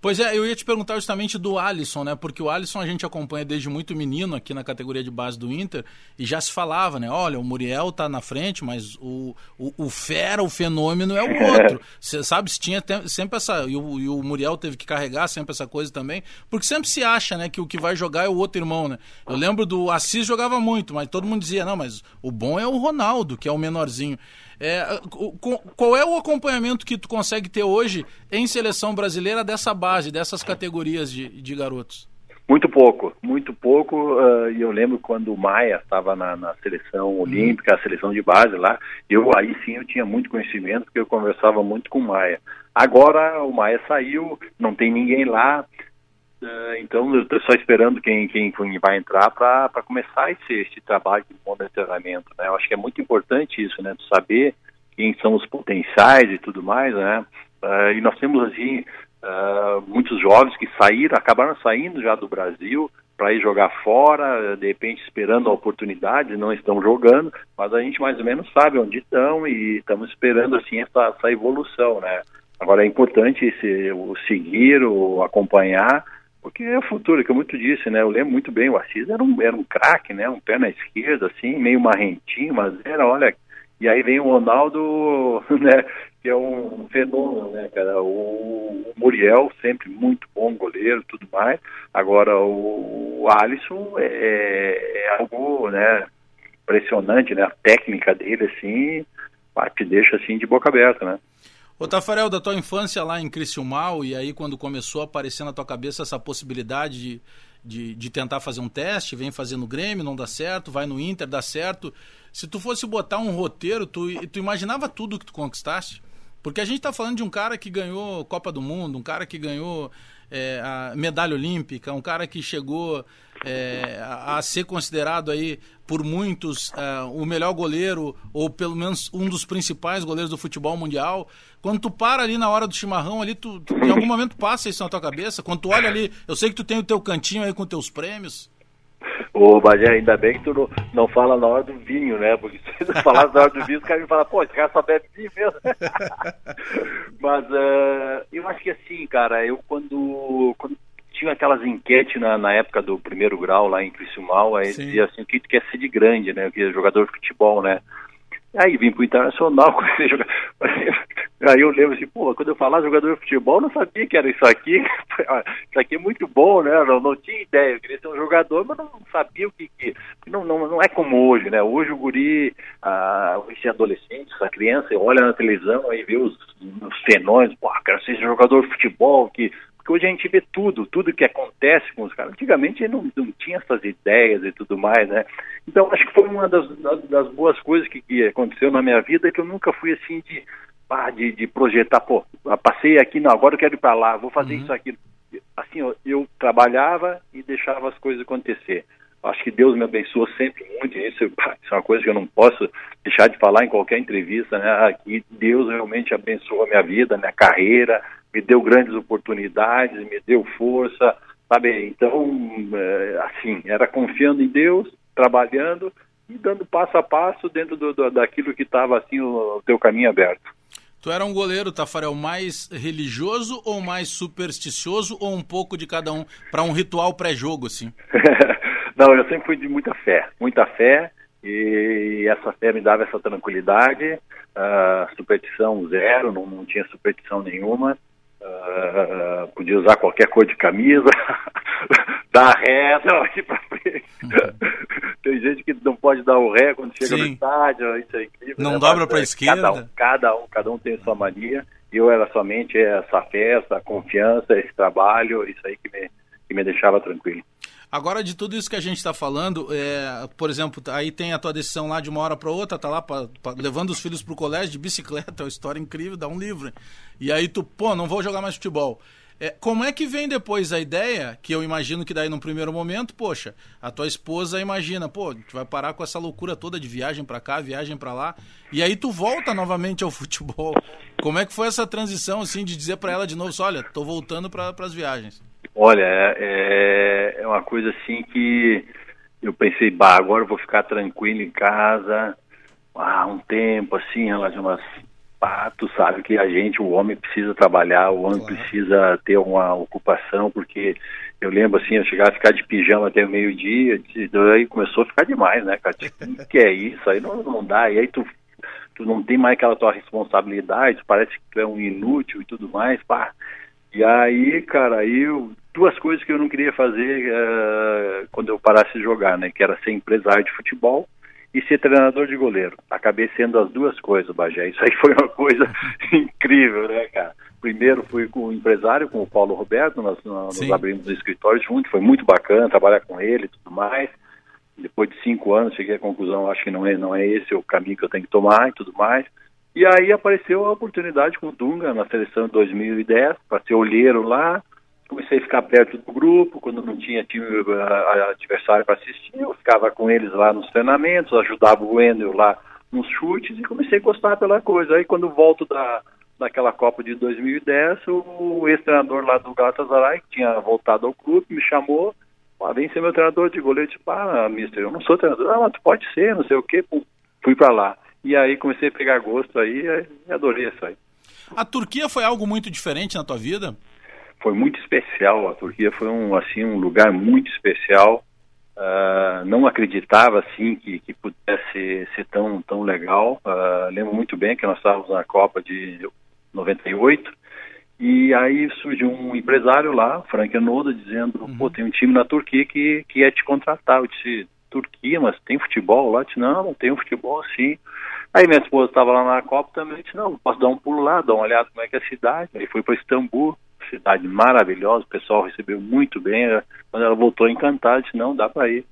Pois é, eu ia te perguntar justamente do Alisson, né? Porque o Alisson a gente acompanha desde muito menino aqui na categoria de base do Inter e já se falava, né? Olha, o Muriel tá na frente, mas o, o, o fera, o fenômeno é o outro. Você sabe, se tinha sempre essa. E o, e o Muriel teve que carregar sempre essa coisa também. Porque sempre se acha, né, que o que vai jogar é o outro irmão, né? Eu lembro do Assis jogava muito, mas todo mundo dizia, não, mas o bom é o Ronaldo, que é o menorzinho. É, qual é o acompanhamento que tu consegue ter hoje em seleção brasileira dessa base, dessas categorias de, de garotos? Muito pouco, muito pouco. Uh, e eu lembro quando o Maia estava na, na, seleção uhum. olímpica, a seleção de base lá, eu aí sim eu tinha muito conhecimento, porque eu conversava muito com o Maia. Agora o Maia saiu, não tem ninguém lá, uh, então eu estou só esperando quem, quem, quem vai entrar para começar esse, esse trabalho de monitoramento. Né? Eu acho que é muito importante isso, né? Saber quem são os potenciais e tudo mais, né? Uh, e nós temos assim uh, muitos jovens que saíram, acabaram saindo já do Brasil para ir jogar fora, de repente esperando a oportunidade, não estão jogando, mas a gente mais ou menos sabe onde estão e estamos esperando assim essa, essa evolução, né? Agora é importante esse, o seguir, o acompanhar, porque é o futuro, que eu muito disse, né? Eu lembro muito bem, o Assis era um, era um craque, né? Um pé na esquerda, assim, meio marrentinho, mas era, olha, e aí vem o Ronaldo, né? Que é um fenômeno, né, cara? O, Muriel, sempre muito bom goleiro tudo mais. Agora, o, o Alisson é, é, é algo, né? Impressionante, né? A técnica dele, assim, te deixa, assim, de boca aberta, né? Ô Tafarel, da tua infância lá em Criciúmal, e aí quando começou a aparecer na tua cabeça essa possibilidade de, de, de tentar fazer um teste, vem fazer no Grêmio, não dá certo, vai no Inter, dá certo. Se tu fosse botar um roteiro, tu, tu imaginava tudo que tu conquistaste? Porque a gente está falando de um cara que ganhou Copa do Mundo, um cara que ganhou é, a medalha olímpica, um cara que chegou é, a, ser considerado aí por muitos é, o melhor goleiro ou pelo menos um dos principais goleiros do futebol mundial. Quando tu para ali na hora do chimarrão ali, tu, tu em algum momento passa isso na tua cabeça. Quando tu olha ali, eu sei que tu tem o teu cantinho aí com teus prêmios. Ô, Bagé, ainda bem que tu não, não fala na hora do vinho, né? Porque se tu falar na hora do vinho, os caras me falam, pô, esse cara só bebe vinho mesmo. Mas uh, eu acho que assim, cara, eu quando, quando tinha aquelas enquetes na, na época do primeiro grau lá em Criciúmal, aí Sim. dizia assim, o que tu quer ser de grande, né? Que é jogador de futebol, né? Aí vim pro Internacional, comecei a jogar. Aí eu lembro assim, pô, quando eu falava jogador de futebol, eu não sabia que era isso aqui. isso aqui é muito bom, né? Não, não tinha ideia. Eu queria ser um jogador, mas não sabia o que. que... Não, não, não é como hoje, né? Hoje o guri, ah, esse adolescente, essa criança, olha na televisão e vê os, os fenômenos, pô, quero ser jogador de futebol, que porque hoje a gente vê tudo, tudo que acontece com os caras. Antigamente não, não tinha essas ideias e tudo mais, né? Então acho que foi uma das, das, boas coisas que, que, aconteceu na minha vida, que eu nunca fui assim de, ah, de, de projetar, pô, passei aqui, não, agora eu quero ir para lá, vou fazer uhum. isso aqui. Assim, eu, eu trabalhava e deixava as coisas acontecer. acho que Deus me abençoou sempre muito. Isso, isso é uma coisa que eu não posso deixar de falar em qualquer entrevista, né? Que Deus realmente abençoou a minha vida, minha carreira, me deu grandes oportunidades, me deu força, sabe? Então, é, assim, era confiando em Deus, trabalhando e dando passo a passo dentro do, do daquilo que estava assim o, o teu caminho aberto. Tu era um goleiro, Tafarel, mais religioso ou mais supersticioso ou um pouco de cada um para um ritual pré-jogo, assim? Não, eu sempre fui de muita fé, muita fé e essa fé me dava essa tranquilidade. Uh, superstição zero, não, não tinha superstição nenhuma. Uh, podia usar qualquer cor de camisa, dar ré, aqui pra frente. Uhum. Tem gente que não pode dar o ré quando chega Sim. no estádio, isso é incrível. Não né? dobra para a é, esquerda. Cada um, cada um, cada um tem sua mania. Eu era somente essa festa, a confiança, esse trabalho, isso aí que me, que me deixava tranquilo. Agora, de tudo isso que a gente está falando, é, por exemplo, aí tem a tua decisão lá de uma hora para outra, tá lá pra, pra, levando os filhos para o colégio de bicicleta, é uma história incrível, dá um livro. E aí tu, pô, não vou jogar mais futebol. É, como é que vem depois a ideia, que eu imagino que daí no primeiro momento, poxa, a tua esposa imagina, pô, tu vai parar com essa loucura toda de viagem para cá, viagem para lá, e aí tu volta novamente ao futebol. Como é que foi essa transição, assim, de dizer para ela de novo, olha, tô voltando para as viagens? Olha, é, é, é uma coisa assim que eu pensei, bah, agora eu vou ficar tranquilo em casa, ah, um tempo assim, umas pá, tu sabe que a gente, o homem precisa trabalhar, o homem claro. precisa ter uma ocupação, porque eu lembro assim, eu chegava a ficar de pijama até o meio-dia, aí começou a ficar demais, né, cara? Tipo, o que é isso? Aí não, não dá, e aí tu, tu não tem mais aquela tua responsabilidade, parece que tu é um inútil e tudo mais, pá. E aí, cara, aí eu, duas coisas que eu não queria fazer uh, quando eu parasse de jogar, né? Que era ser empresário de futebol e ser treinador de goleiro. Acabei sendo as duas coisas, Bagé. Isso aí foi uma coisa incrível, né, cara? Primeiro fui com o empresário, com o Paulo Roberto, nós, nós abrimos o escritório junto, foi muito bacana trabalhar com ele e tudo mais. Depois de cinco anos cheguei à conclusão, acho que não é, não é esse o caminho que eu tenho que tomar e tudo mais. E aí apareceu a oportunidade com o Dunga na seleção de 2010 para ser olheiro lá. Comecei a ficar perto do grupo, quando não tinha time adversário para assistir, eu ficava com eles lá nos treinamentos, ajudava o Wendel lá nos chutes e comecei a gostar pela coisa. Aí quando volto da, daquela Copa de 2010, o ex-treinador lá do Galatasaray, que tinha voltado ao clube, me chamou, ah, vem ser meu treinador de goleiro. Disse, ah, mister, eu não sou treinador. Ah, mas tu pode ser, não sei o quê. Fui para lá. E aí comecei a pegar gosto aí e adorei isso aí. A Turquia foi algo muito diferente na tua vida? Foi muito especial. A Turquia foi um assim um lugar muito especial. Uh, não acreditava assim que, que pudesse ser tão tão legal. Uh, lembro muito bem que nós estávamos na Copa de 98 e aí surgiu um empresário lá, Frank Anoda, dizendo: uhum. pô, tem um time na Turquia que que é te contratar. Eu disse: Turquia, mas tem futebol lá? Eu disse: não, não tem um futebol sim. Aí minha esposa estava lá na Copa também, disse, não, posso dar um pulo lá, dar uma olhada como é que é a cidade. Aí fui para Istambul, cidade maravilhosa, o pessoal recebeu muito bem. Quando ela voltou encantada, disse, não, dá para ir.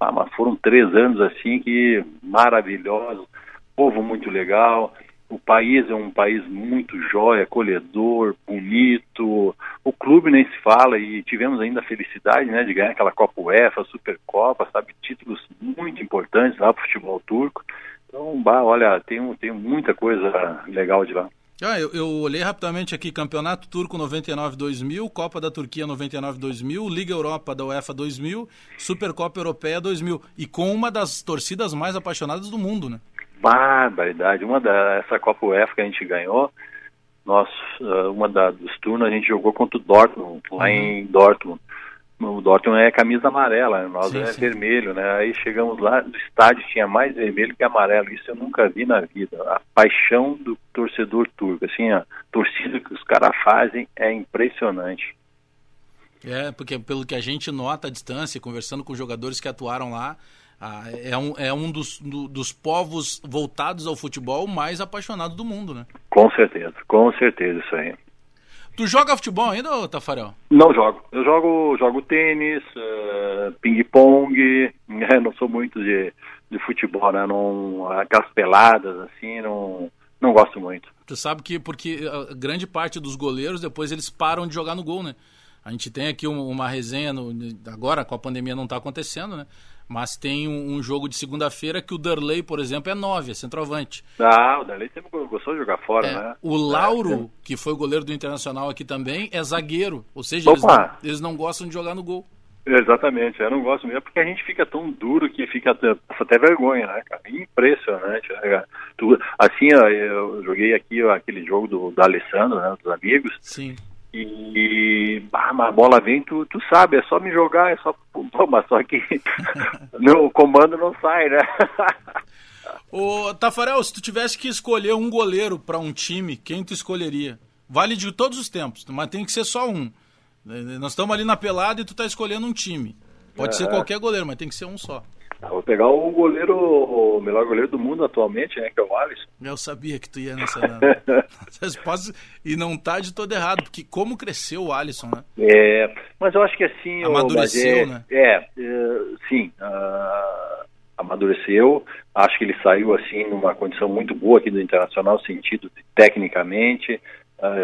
Ah, mas foram três anos assim que maravilhosos, povo muito legal. O país é um país muito jóia, acolhedor, bonito. O clube nem se fala e tivemos ainda a felicidade né, de ganhar aquela Copa UEFA, Supercopa, sabe, títulos muito importantes lá para o futebol turco. Então, bah, olha, tem, tem muita coisa legal de lá. Ah, eu, eu, olhei rapidamente aqui, Campeonato Turco 99-2000, Copa da Turquia 99-2000, Liga Europa da UEFA 2000, Supercopa Europeia 2000, e com uma das torcidas mais apaixonadas do mundo, né? Barbaridade, uma da, essa Copa UEFA que a gente ganhou, nós, ah, uma da, dos turnos a gente jogou contra o Dortmund, lá uhum. em Dortmund o Dortmund é camisa amarela, nós sim, é sim. vermelho, né? Aí chegamos lá, no estádio tinha mais vermelho que amarelo, isso eu nunca vi na vida. A paixão do torcedor turco, assim, a torcida que os caras fazem é impressionante. É, porque pelo que a gente nota à distância, conversando com jogadores que atuaram lá, é um, é um dos, do, dos povos voltados ao futebol mais apaixonados do mundo, né? Com certeza, com certeza isso aí. Tu joga futebol ainda, Tafarel? Não jogo. Eu jogo, jogo tênis, uh, ping-pong, né? não sou muito de, de futebol, né? Não, aquelas peladas, assim, não, não gosto muito. Tu sabe que, porque a grande parte dos goleiros, depois eles param de jogar no gol, né? A gente tem aqui uma, uma resenha, no, agora com a pandemia não está acontecendo, né? Mas tem um, um jogo de segunda-feira que o Darley, por exemplo, é 9, é centroavante. Ah, o Darley sempre gostou de jogar fora, É, né? O Lauro, É, que foi goleiro do Internacional aqui também, é zagueiro. Ou seja, eles não, eles não gostam de jogar no gol. Exatamente, eu não gosto mesmo, porque a gente fica tão duro que fica até, passa até vergonha, né, cara? Impressionante, né, cara? Tu, assim, ó, eu joguei aqui ó, aquele jogo do, do Alessandro, né, dos amigos, Sim. E bah, a bola vem, tu, tu sabe, é só me jogar, é só. Mas só que não, o comando não sai, né? Ô, Tafarel, se tu tivesse que escolher um goleiro para um time, quem tu escolheria? Vale de todos os tempos, mas tem que ser só um. Nós estamos ali na pelada e tu tá escolhendo um time. Pode ser É. qualquer goleiro, mas tem que ser um só. Ah, Vou pegar o goleiro, o melhor goleiro do mundo atualmente, né, que é o Alisson. Eu sabia que tu ia nessa. Essas posses- e não tá de todo errado, porque como cresceu o Alisson, né? É, mas eu acho que assim. Amadureceu, Bagé, né? É, é, sim. ah, amadureceu. Acho que ele saiu assim numa condição muito boa aqui do Internacional, sentido tecnicamente.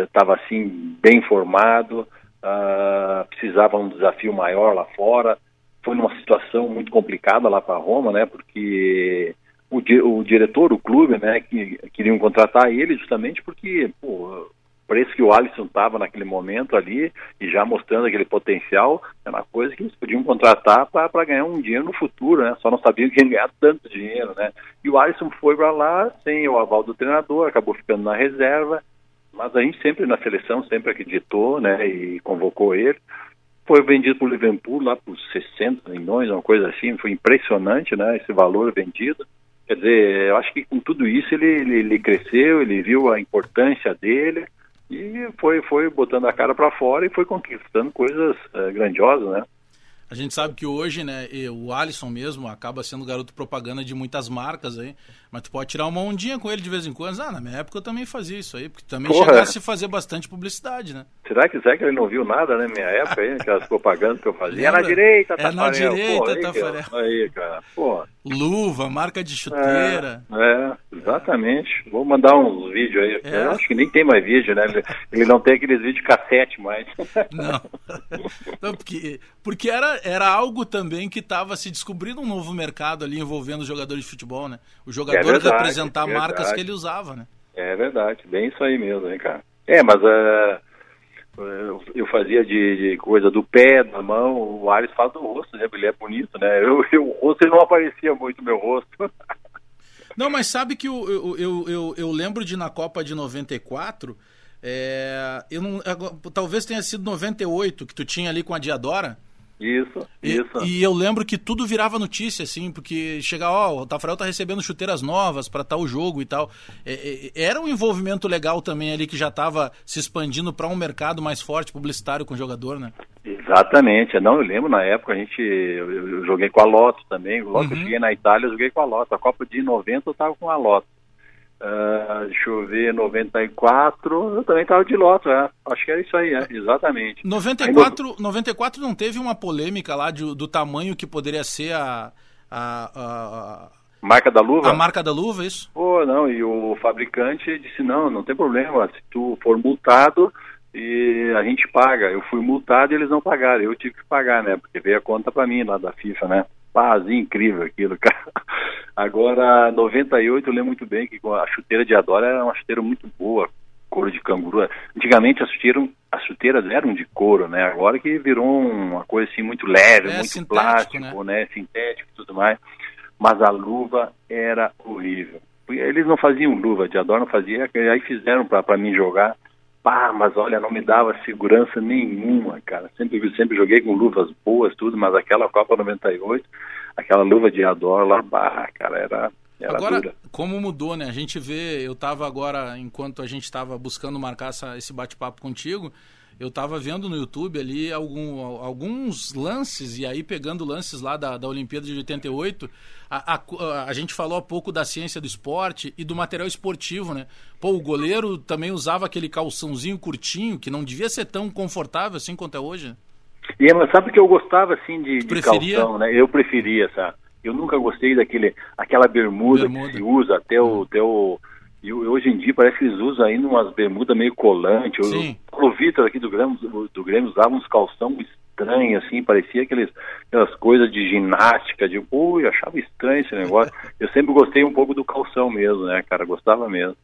Estava assim bem formado. ah, precisava um desafio maior lá fora. Foi numa situação muito complicada lá para Roma, né? Porque o, di- o diretor, o clube, né? Que queriam contratar ele justamente porque pô, preço que o Alisson estava naquele momento ali e já mostrando aquele potencial, era uma coisa que eles podiam contratar para ganhar um dinheiro no futuro, né? Só não sabiam que ia ganhar tanto dinheiro, né? E o Alisson foi para lá sem o aval do treinador, acabou ficando na reserva, mas a gente sempre na seleção sempre acreditou, né? E convocou ele. Foi vendido para o Liverpool lá por 60 milhões, uma coisa assim, foi impressionante, né? Esse valor vendido. Quer dizer, eu acho que com tudo isso ele, ele, ele cresceu, ele viu a importância dele e foi, foi botando a cara para fora e foi conquistando coisas eh, grandiosas, né? A gente sabe que hoje, né, o Alisson mesmo acaba sendo garoto propaganda de muitas marcas aí, mas tu pode tirar uma ondinha com ele de vez em quando. Ah, na minha época eu também fazia isso aí, porque também Porra. chegasse a fazer bastante publicidade, né? Será que, será que ele não viu nada na minha época aí, aquelas propagandas que eu fazia? É na Lembra? direita, É na Tafarel. direita, Pô, aí, Tafarel. cara, Aí, cara, pô. Luva, marca de chuteira. É, é, exatamente. Vou mandar uns vídeos aí. É. Eu acho que nem tem mais vídeo, né? Ele, ele não tem aqueles vídeos cassete mais. Não. Não, porque porque era, era algo também que estava se descobrindo um novo mercado ali envolvendo os jogadores de futebol, né? O jogador É verdade, representar verdade. marcas que ele usava, né? É verdade, bem isso aí mesmo, hein, cara. É, mas é, eu- eu fazia de, de coisa do pé, da mão, o Ares faz do rosto, né? Ele é bonito, né? Eu, eu, o rosto não aparecia muito, meu rosto. Não, mas sabe que eu, eu, eu, eu, eu lembro de na Copa de 94, é, eu não, talvez tenha sido 98 que tu tinha ali com a Diadora. Isso, E, isso. e eu lembro que tudo virava notícia, assim, porque chega, ó, o Tafarel tá recebendo chuteiras novas para tal jogo e tal. É, é, era um envolvimento legal também ali que já tava se expandindo para um mercado mais forte publicitário com o jogador, né? Exatamente. Não, eu lembro na época a gente. Eu, eu joguei com a Loto também. Logo que eu Uhum. cheguei na Itália, eu joguei com a Loto. A Copa de 90 eu tava com a Loto. Ah, deixa eu ver, 94, eu também tava de Loto, é. Acho que era isso aí, é, exatamente. 94, 94 não teve uma polêmica lá de- do tamanho que poderia ser a, a, Marca da a, luva? a marca da luva, isso? Pô, não, e o fabricante disse, não, não tem problema, se tu for multado, e a gente paga. Eu fui multado e eles não pagaram, eu tive que pagar, né, porque veio a conta pra mim lá da FIFA, né. Paz, incrível aquilo, cara. Agora, 98, eu lembro muito bem que a chuteira de Adora era uma chuteira muito boa, couro de canguru. Antigamente as chuteiras, as chuteiras eram de couro, né, agora que virou uma coisa assim muito leve, É, muito plástico, né, sintético e tudo mais mas a luva era horrível. Eles não faziam luva, de Ador não fazia, aí fizeram para mim jogar. Pá, mas olha, não me dava segurança nenhuma, cara. Sempre, sempre joguei com luvas boas, tudo, mas aquela Copa 98, aquela luva de Ador lá, bah, cara, era, era Agora, dura. como mudou, né? A gente vê, eu tava agora, enquanto a gente tava buscando marcar essa- esse bate-papo contigo, eu tava vendo no YouTube ali algum- alguns lances, e aí pegando lances lá da, da Olimpíada de 88, a, a- a gente falou há pouco da ciência do esporte e do material esportivo, né? Pô, o goleiro também usava aquele calçãozinho curtinho, que não devia ser tão confortável assim quanto é hoje. E, mas sabe que eu gostava, assim, de, de calção, né? Eu preferia, sabe? Eu nunca gostei daquele, aquela bermuda, Bermuda. que se usa até o... Até o e hoje em dia parece que eles usam ainda umas bermudas meio colante. O- Sim. O Paulo Vitor aqui do Grêmio, do Grêmio usava uns calção estranho, assim, parecia aqueles, aquelas coisas de ginástica, de, ui, achava estranho esse negócio. Eu sempre gostei um pouco do calção mesmo, né, cara, gostava mesmo.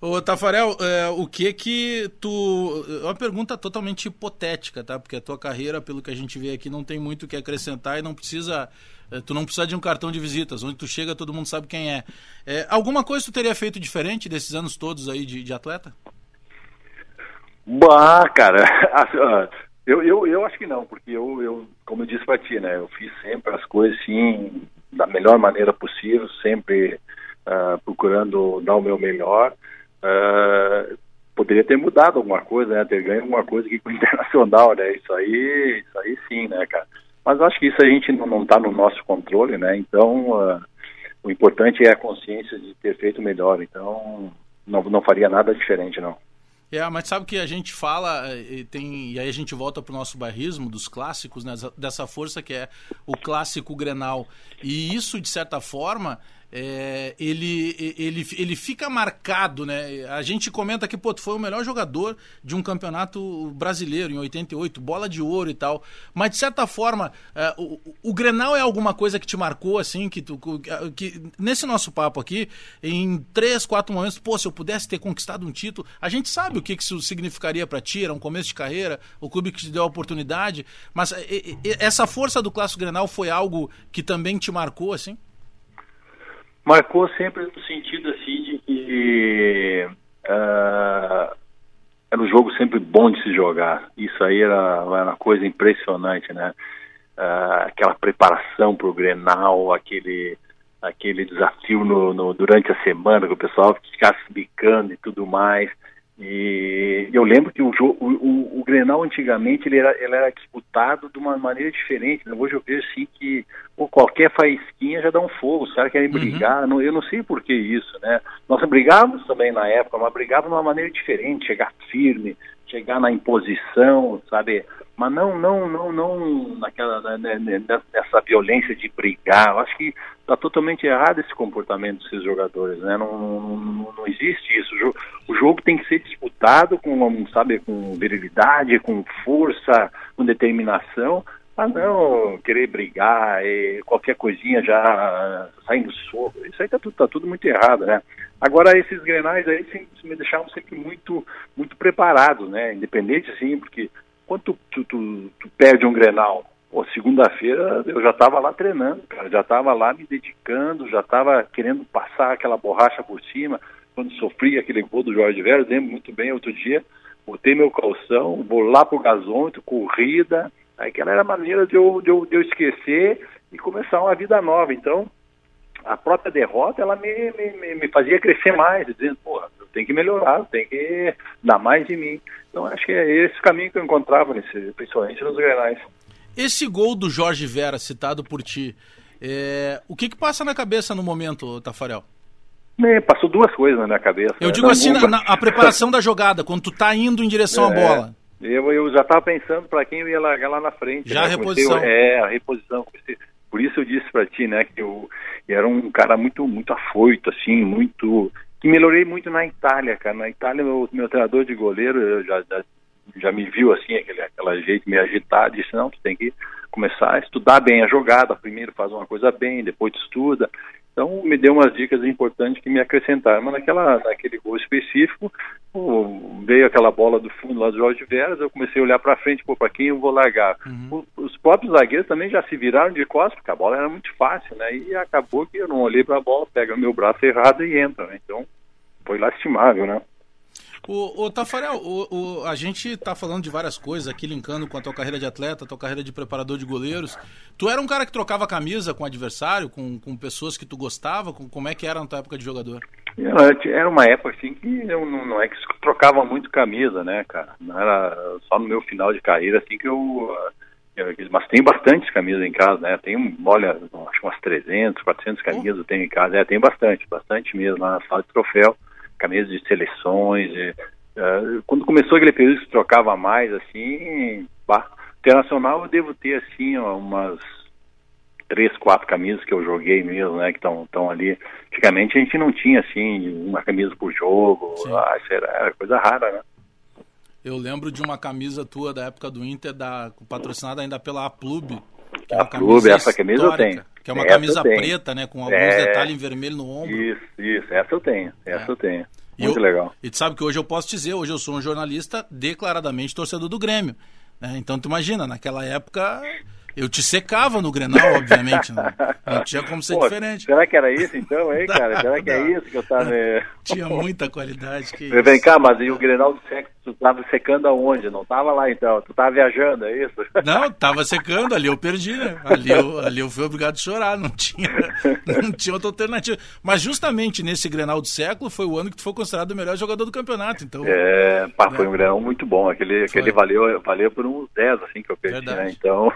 Ô, Tafarel, é, o que que tu... É uma pergunta totalmente hipotética, tá? Porque a tua carreira, pelo que a gente vê aqui, não tem muito o que acrescentar e não precisa... É, tu não precisa de um cartão de visitas, onde tu chega todo mundo sabe quem é. é alguma coisa tu teria feito diferente desses anos todos aí de, de atleta? Bah, cara, ah, eu, eu, eu acho que não, porque eu, eu como eu disse pra ti, né, eu fiz sempre as coisas sim da melhor maneira possível, sempre uh, procurando dar o meu melhor. Uh, poderia ter mudado alguma coisa, né? Ter ganho alguma coisa aqui com o Internacional, né? Isso aí, isso aí sim, né, cara? Mas acho que isso a gente não está no nosso controle, né? Então, uh, o importante é a consciência de ter feito melhor. Então, não, não faria nada diferente, não. É, mas sabe que a gente fala, eh, e, tem, e aí a gente volta para o nosso bairrismo dos clássicos, né, dessa força que é o clássico Grenal. E isso, de certa forma, é, ele, ele, ele fica marcado, né? A gente comenta que, pô, foi o melhor jogador de um campeonato brasileiro em 88, bola de ouro e tal. Mas, de certa forma, é, o, o Grenal é alguma coisa que te marcou, assim, que, tu, que nesse nosso papo aqui, em três, quatro momentos, pô, se eu pudesse ter conquistado um título, a gente sabe o que, que isso significaria para ti, era um começo de carreira, o clube que te deu a oportunidade, mas e, e, essa força do Clássico Grenal foi algo que também te marcou, assim? Marcou sempre no sentido assim de que uh, era um jogo sempre bom de se jogar. Isso aí era, era uma coisa impressionante, né? Uh, aquela preparação para o Grenal, aquele aquele desafio no, no, durante a semana que o pessoal ficasse bicando e tudo mais. E eu lembro que o, jogo, o, o, o, Grenal antigamente ele era, ele era disputado de uma maneira diferente. Né? Hoje eu vejo assim que pô, qualquer faísquinha já dá um fogo, os caras querem uhum. brigar. Não, eu não sei por que isso, né? Nós brigávamos também na época, mas brigávamos de uma maneira diferente, chegar firme, chegar na imposição, sabe? Mas não, não, não, não naquela, né, né, né, nessa violência de brigar. Eu acho que está totalmente errado esse comportamento desses jogadores, né? Não, não, não existe isso. O jogo, tem que ser disputado com, sabe, com virilidade, com força, com determinação. Ah, não, querer brigar, qualquer coisinha já saindo soco. Isso aí tá tudo, tá tudo muito errado, né? Agora, esses grenais aí sempre, me deixavam sempre muito, muito preparados, né? Independente, assim, porque quando tu, tu, perde um grenal, segunda-feira eu já estava lá treinando, cara, já estava lá me dedicando, já estava querendo passar aquela borracha por cima. Quando sofri aquele gol do Jorge Vera, lembro muito bem outro dia, botei meu calção, vou lá pro gasômetro, corrida, aquela era a maneira de eu, de, eu, de eu esquecer e começar uma vida nova. Então, a própria derrota, ela me, me, me fazia crescer mais, dizendo, porra, tenho que melhorar, tenho que dar mais de mim. Então, acho que é esse caminho que eu encontrava, nesse, principalmente nos grenais. Esse gol do Jorge Vera, citado por ti, é... o que que passa na cabeça no momento, Tafarel? É, passou duas coisas na minha cabeça. Eu digo assim, na, na, a preparação da jogada, quando tu tá indo em direção é, à bola. Eu, eu já estava pensando para quem eu ia largar lá na frente. Já né? a reposição. Comecei, é, a reposição. Comecei, por isso eu disse para ti, né, que eu, eu, era um cara muito, muito afoito, assim, muito... Que melhorei muito na Itália, cara. Na Itália, meu, meu treinador de goleiro já, já já me viu assim, aquele, aquela jeito meio agitado, disse, não, tu tem que começar a estudar bem a jogada, primeiro faz uma coisa bem, depois tu estuda. Então me deu umas dicas importantes que me acrescentaram, mas naquela, naquele gol específico, veio aquela bola do fundo lá do Jorge Veras, eu comecei a olhar para frente, pô, para quem eu vou largar? Uhum. Os próprios zagueiros também já se viraram de costas, porque a bola era muito fácil, né? E acabou que eu não olhei para a bola, pega o meu braço errado e entra, né? Então foi lastimável, né? O, o Tafarel, o, o, a gente tá falando de várias coisas aqui, linkando com a tua carreira de atleta, a tua carreira de preparador de goleiros. Tu era um cara que trocava camisa com adversário, com, com pessoas que tu gostava? Com, como é que era na tua época de jogador? Era uma época assim que eu não, não é que trocava muito camisa, né, cara? Não era só no meu final de carreira assim que eu mas tem bastantes camisas em casa, né? Tem, olha, acho umas 300, 400 camisas tenho em casa. É, tem bastante, bastante mesmo lá na sala de troféu camisas de seleções. De, uh, quando começou aquele período que trocava mais, assim, bah, internacional eu devo ter, assim, ó, umas três, quatro camisas que eu joguei mesmo, né, que estão ali. Antigamente a gente não tinha, assim, uma camisa por jogo, ah, era, era coisa rara, né? Eu lembro de uma camisa tua da época do Inter, da, patrocinada ainda pela Aplube. É uma Clube, essa camisa eu tenho. Que é uma essa camisa preta, né? Com alguns É. detalhes em vermelho no ombro. Isso, isso, essa eu tenho, essa É. eu tenho. Muito eu- legal. E tu sabe que hoje eu posso dizer, hoje eu sou um jornalista declaradamente torcedor do Grêmio. né? Então tu imagina, naquela época eu te secava no Grenal, obviamente. Não, não tinha como ser Pô, diferente. Será que era isso então, hein, cara? Será que é isso que eu tava... eh, Tinha muita qualidade. Que Vem isso. cá, mas e o Grenal do Sexo, tu tava secando aonde? Não tava lá então, tu tava viajando, é isso? Não, tava secando, ali eu perdi, né? Ali eu, ali eu fui obrigado a chorar, não tinha, não tinha outra alternativa. Mas justamente nesse Grenal do século foi o ano que tu foi considerado o melhor jogador do campeonato. Então, É, pá, foi um Grenal muito bom, aquele, Foi. aquele valeu, valeu por uns 10, assim, que eu perdi, Verdade. né? Então,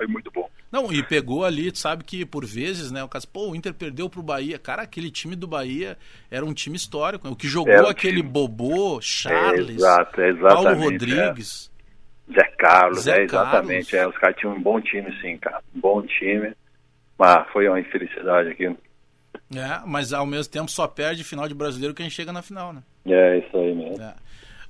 foi muito bom. Não, e pegou ali, sabe que por vezes, né, o caso, pô, o Inter perdeu pro Bahia. Cara, aquele time do Bahia era um time histórico. né? O que jogou um aquele time. Bobô, Charles, exato, é Paulo exatamente, Rodrigues. Zé Carlos, Zé é exatamente. Carlos. É, os caras tinham um bom time, sim, cara. Um bom time. Mas foi uma infelicidade aqui. É, mas ao mesmo tempo só perde final de brasileiro quem chega na final, né? É isso aí mesmo. É.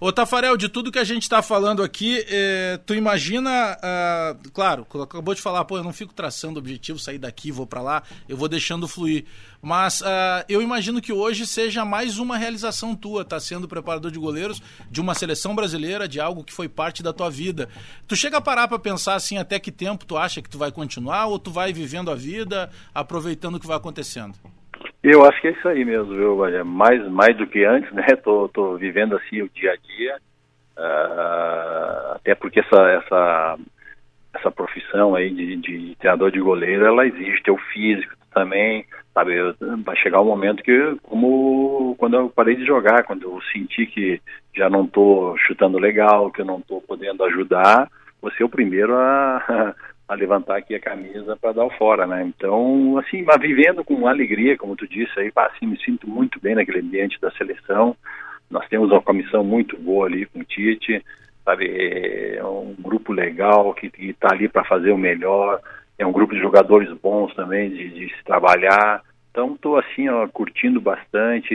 Ô, Tafarel, de tudo que a gente está falando aqui, eh, tu imagina, ah, claro, acabou de falar, pô, eu não fico traçando objetivo, sair daqui, vou para lá, eu vou deixando fluir. Mas ah, eu imagino que hoje seja mais uma realização tua, tá sendo preparador de goleiros de uma seleção brasileira, de algo que foi parte da tua vida. Tu chega a parar para pensar assim, até que tempo tu acha que tu vai continuar ou tu vai vivendo a vida, aproveitando o que vai acontecendo? Eu acho que é isso aí mesmo, viu? Olha, Mais, mais do que antes, né? Tô, tô vivendo assim o dia a dia. ah, até porque essa, essa, essa profissão aí de, de treinador de goleiro, ela exige teu físico também, sabe? Eu- Vai chegar um momento que, como quando eu parei de jogar, quando eu senti que já não tô chutando legal, que eu não tô podendo ajudar, você é o primeiro a, a levantar aqui a camisa para dar o fora, né? Então, assim, mas vivendo com alegria, como tu disse aí, assim, me sinto muito bem naquele ambiente da seleção. Nós temos uma comissão muito boa ali com o Tite, sabe? É um grupo legal que está ali para fazer o melhor. É um grupo de jogadores bons também de, de se trabalhar. Então, estou assim, ó, curtindo bastante.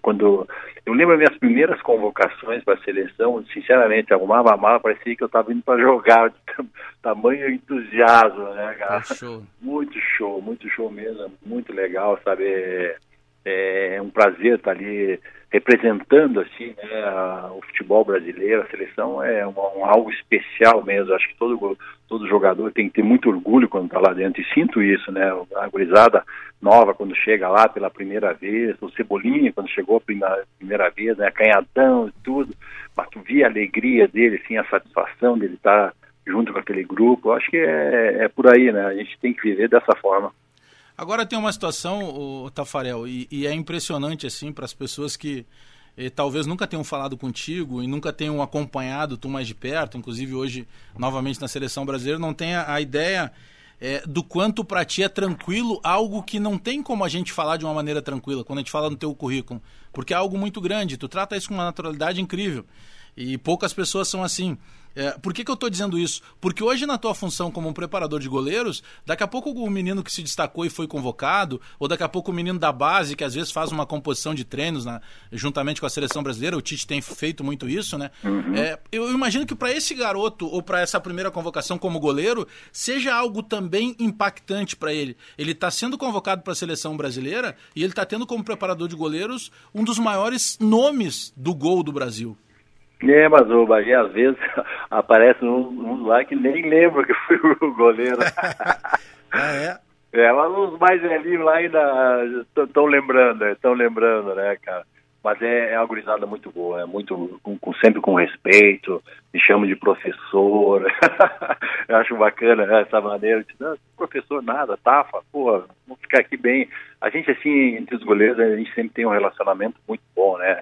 Quando eu lembro minhas primeiras convocações para a seleção, sinceramente, arrumava a mala, parecia que eu estava indo para jogar, de tamanho entusiasmo, né, cara? Show. Muito show, muito show mesmo, muito legal, sabe? É, é um prazer estar ali representando assim, né, a- o futebol brasileiro, a seleção é um, algo especial mesmo. Acho que todo todo jogador tem que ter muito orgulho quando está lá dentro e sinto isso, né? A gurizada nova quando chega lá pela primeira vez, o Cebolinha quando chegou a prima- primeira vez, né, canhadão e tudo, mas tu via a alegria dele, assim, a satisfação dele estar junto com aquele grupo. Eu acho que é, é por aí, né? A gente tem que viver dessa forma. Agora tem uma situação, o Tafarel, e, e é impressionante assim para as pessoas que eh, talvez nunca tenham falado contigo e nunca tenham acompanhado tu mais de perto, inclusive hoje novamente na seleção brasileira, não tenha a ideia eh, do quanto para ti é tranquilo algo que não tem como a gente falar de uma maneira tranquila quando a gente fala no teu currículo, porque é algo muito grande, tu trata isso com uma naturalidade incrível. E poucas pessoas são assim. É, por que, que eu estou dizendo isso? Porque hoje, na tua função como um preparador de goleiros, daqui a pouco o menino que se destacou e foi convocado, ou daqui a pouco o menino da base, que às vezes faz uma composição de treinos na- juntamente com a seleção brasileira, o Tite tem feito muito isso, né? É, eu imagino que para esse garoto, ou para essa primeira convocação como goleiro, seja algo também impactante para ele. Ele está sendo convocado para a seleção brasileira e ele está tendo como preparador de goleiros um dos maiores nomes do gol do Brasil. É, mas o Bagé, às vezes, aparece uns uns lá que nem lembra que foi o goleiro. Ah, é? É, mas os mais velhinhos lá ainda estão lembrando, estão lembrando, né, cara? Mas é, é uma gurizada muito boa, é muito, com, com- sempre com respeito, me chama de professor. Eu acho bacana né, essa maneira de, não, professor nada, tafa, pô, vamos ficar aqui bem. A gente, assim, entre os goleiros, a gente sempre tem um relacionamento muito bom, né?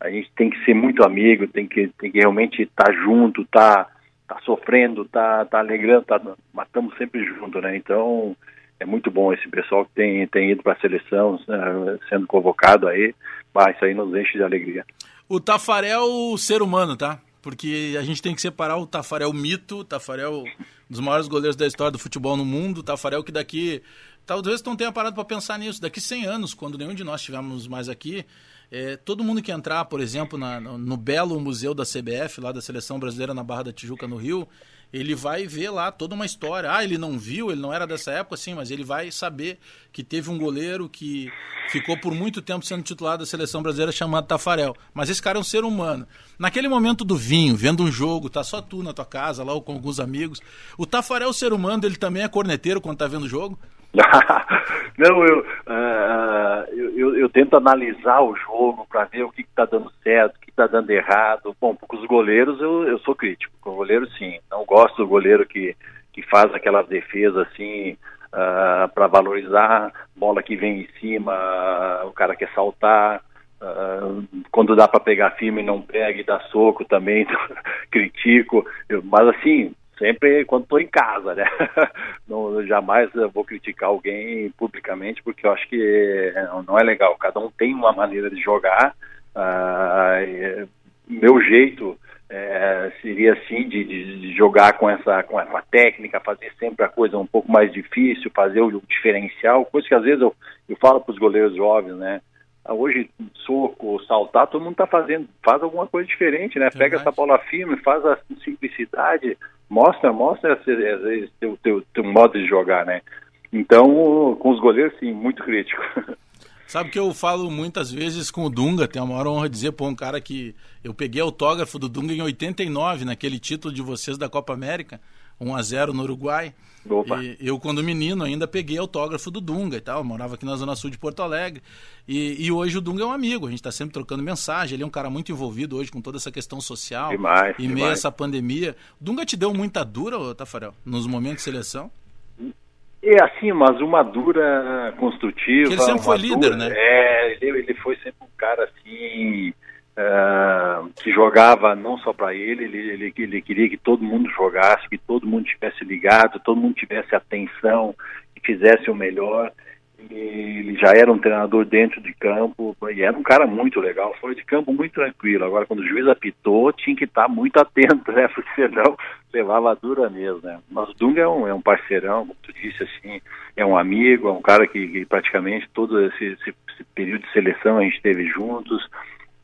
A gente tem que ser muito amigo, tem que, tem que realmente estar junto, estar tá sofrendo, tá, tá alegrando, tá, mas estamos sempre juntos, né? Então, é muito bom esse pessoal que tem, tem ido para a seleção, né, sendo convocado aí, mas isso aí nos enche de alegria. O Tafarel, ser humano, tá? Porque a gente tem que separar o Tafarel mito, o Tafarel, um dos maiores goleiros da história do futebol no mundo, o Tafarel que daqui. Talvez não tenha parado para pensar nisso. Daqui 100 anos, quando nenhum de nós estivermos mais aqui, É, todo mundo que entrar, por exemplo, na, no, belo museu da CBF, lá da Seleção Brasileira na Barra da Tijuca, no Rio, ele vai ver lá toda uma história. Ah, ele não viu, ele não era dessa época, sim, mas ele vai saber que teve um goleiro que ficou por muito tempo sendo titular da seleção brasileira chamado Tafarel. Mas esse cara é um ser humano. Naquele momento do vinho, vendo um jogo, tá só tu na tua casa, lá ou com alguns amigos. O Tafarel, ser humano, ele também é corneteiro quando tá vendo o jogo? não, eu, uh, eu, eu, eu, tento analisar o jogo para ver o que está dando certo, o que está dando errado. Bom, com os goleiros eu, eu sou crítico. Com o goleiro, sim. Não gosto do goleiro que, que faz aquela defesa assim uh, para valorizar, bola que vem em cima, uh, o cara quer saltar. Quando dá para pegar firme não pega e dá soco também, então, critico. Eu, mas assim, sempre quando estou em casa, né? Não, jamais vou criticar alguém publicamente, porque eu acho que não é legal. Cada um tem uma maneira de jogar. Uh, meu jeito é, seria assim de, de, jogar com essa, com essa técnica, fazer sempre a coisa um pouco mais difícil, fazer o diferencial, coisa que às vezes eu, eu falo para os goleiros jovens, né? Hoje, soco, saltar, todo mundo está fazendo, faz alguma coisa diferente, né? Pega essa bola firme, faz a simplicidade, mostra, mostra esse, teu, teu, teu modo de jogar, né? Então, com os goleiros, sim, muito crítico. Sabe que eu falo muitas vezes com o Dunga, tenho a maior honra de dizer, pô, um cara que eu peguei autógrafo do Dunga em 89, naquele título de vocês da Copa América, 1 a 0 no Uruguai. Opa. E eu, quando menino, ainda peguei autógrafo do Dunga e tal. Eu morava aqui na Zona Sul de Porto Alegre. E, e hoje o Dunga é um amigo, a gente está sempre trocando mensagem. Ele é um cara muito envolvido hoje com toda essa questão social. Demais, em meio a essa pandemia. O Dunga te deu muita dura, Tafarel, nos momentos de seleção? É assim, mas uma dura construtiva. Porque ele sempre foi líder, dura, né? É, ele, ele foi sempre um cara assim que jogava não só para ele, ele, ele, ele, queria que todo mundo jogasse, que todo mundo tivesse ligado, todo mundo tivesse atenção, que fizesse o melhor. Ele já era um treinador dentro de campo e era um cara muito legal, fora de campo muito tranquilo. Agora, quando o juiz apitou, tinha que estar muito atento, né? Porque senão levava a dura mesmo, né? Mas o Dunga é um, é um parceirão, como tu disse, assim, é um amigo, é um cara que, que praticamente todo esse, esse, esse, período de seleção a gente teve juntos.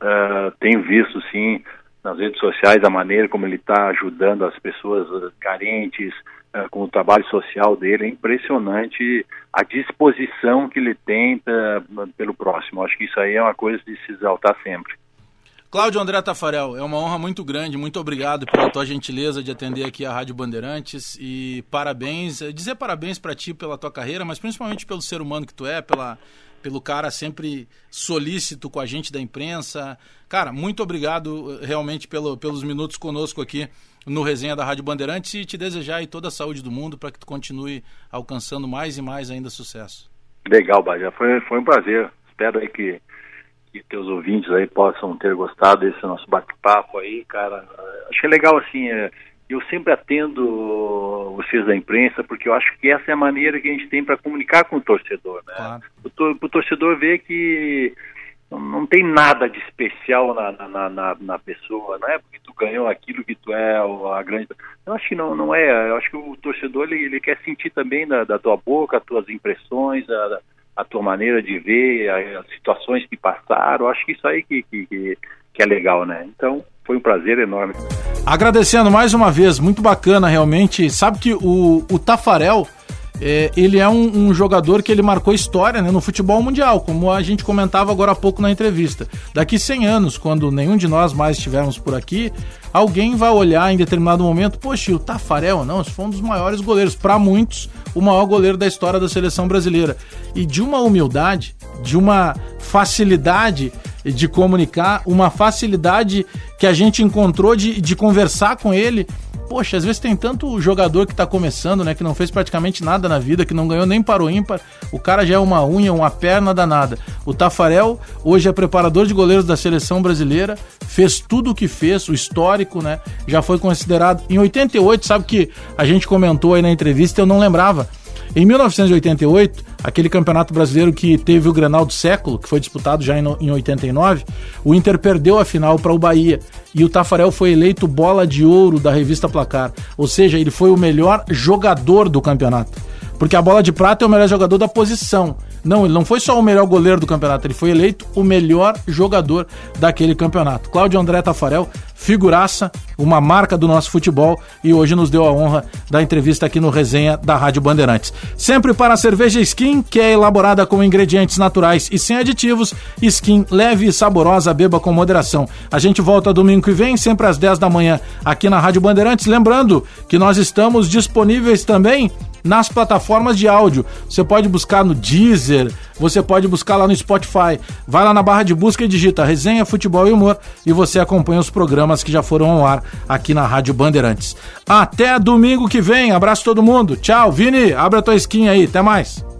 Uh, tenho visto, sim, nas redes sociais a maneira como ele está ajudando as pessoas carentes uh, com o trabalho social dele. É impressionante a disposição que ele tem pelo próximo. Acho que isso aí é uma coisa de se exaltar sempre. Cláudio André Tafarel, é uma honra muito grande, muito obrigado pela tua gentileza de atender aqui a Rádio Bandeirantes e parabéns, dizer parabéns para ti pela tua carreira, mas principalmente pelo ser humano que tu é, pela pelo cara sempre solícito com a gente da imprensa. Cara, muito obrigado eh, realmente pelo, pelos minutos conosco aqui no Resenha da Rádio Bandeirantes e te desejar toda a saúde do mundo para que tu continue alcançando mais e mais ainda sucesso. Legal, Bajé. Foi, foi um prazer. Espero aí que, que teus ouvintes aí possam ter gostado desse nosso bate-papo aí, cara. Achei legal, assim, é, eu sempre atendo vocês da imprensa, porque eu acho que essa é a maneira que a gente tem para comunicar com o torcedor, né? Claro. O, o, torcedor vê que não tem nada de especial na, na, na, na, pessoa, não é porque tu ganhou aquilo que tu é a grande. Eu acho que não, não é. Eu acho que o torcedor ele, ele quer sentir também da, da tua boca, as tuas impressões, a, a tua maneira de ver, as situações que passaram. Eu acho que isso aí que, que, que é legal, né? Então, foi um prazer enorme. Agradecendo mais uma vez, muito bacana realmente. Sabe que o, o Tafarel, é, ele é um, um, jogador que ele marcou história né, no futebol mundial, como a gente comentava agora há pouco na entrevista. Daqui 100 anos, quando nenhum de nós mais estivermos por aqui, alguém vai olhar em determinado momento, poxa, o Tafarel, não, esse foi um dos maiores goleiros, para muitos, o maior goleiro da história da seleção brasileira. E de uma humildade, de uma facilidade de comunicar, uma facilidade que a gente encontrou de, de conversar com ele. Poxa, às vezes tem tanto jogador que está começando, né, que não fez praticamente nada na vida, que não ganhou nem para o ímpar. O cara já é uma unha, uma perna danada. O Tafarel, hoje é preparador de goleiros da seleção brasileira, fez tudo o que fez, o histórico, né? Já foi considerado. Em 88, sabe que a gente comentou aí na entrevista, eu não lembrava em 1988, aquele campeonato brasileiro que teve o Grenal do século, que foi disputado já em, em 89, o Inter perdeu a final para o Bahia e o Tafarel foi eleito bola de ouro da revista Placar. Ou seja, ele foi o melhor jogador do campeonato. Porque a bola de prata é o melhor jogador da posição. Não, ele não foi só o melhor goleiro do campeonato, ele foi eleito o melhor jogador daquele campeonato. Cláudio André Tafarel, figuraça, uma marca do nosso futebol e hoje nos deu a honra da entrevista aqui no Resenha da Rádio Bandeirantes. Sempre para a cerveja Skin, que é elaborada com ingredientes naturais e sem aditivos, Skin leve e saborosa, beba com moderação. A gente volta domingo que vem, sempre às 10 da manhã, aqui na Rádio Bandeirantes. Lembrando que nós estamos disponíveis também nas plataformas de áudio. Você pode buscar no Deezer, você pode buscar lá no Spotify. Vai lá na barra de busca e digita Resenha, Futebol e Humor e você acompanha os programas que já foram ao ar aqui na Rádio Bandeirantes. Até domingo que vem. Abraço todo mundo. Tchau, Vini. Abre a tua skin aí. Até mais.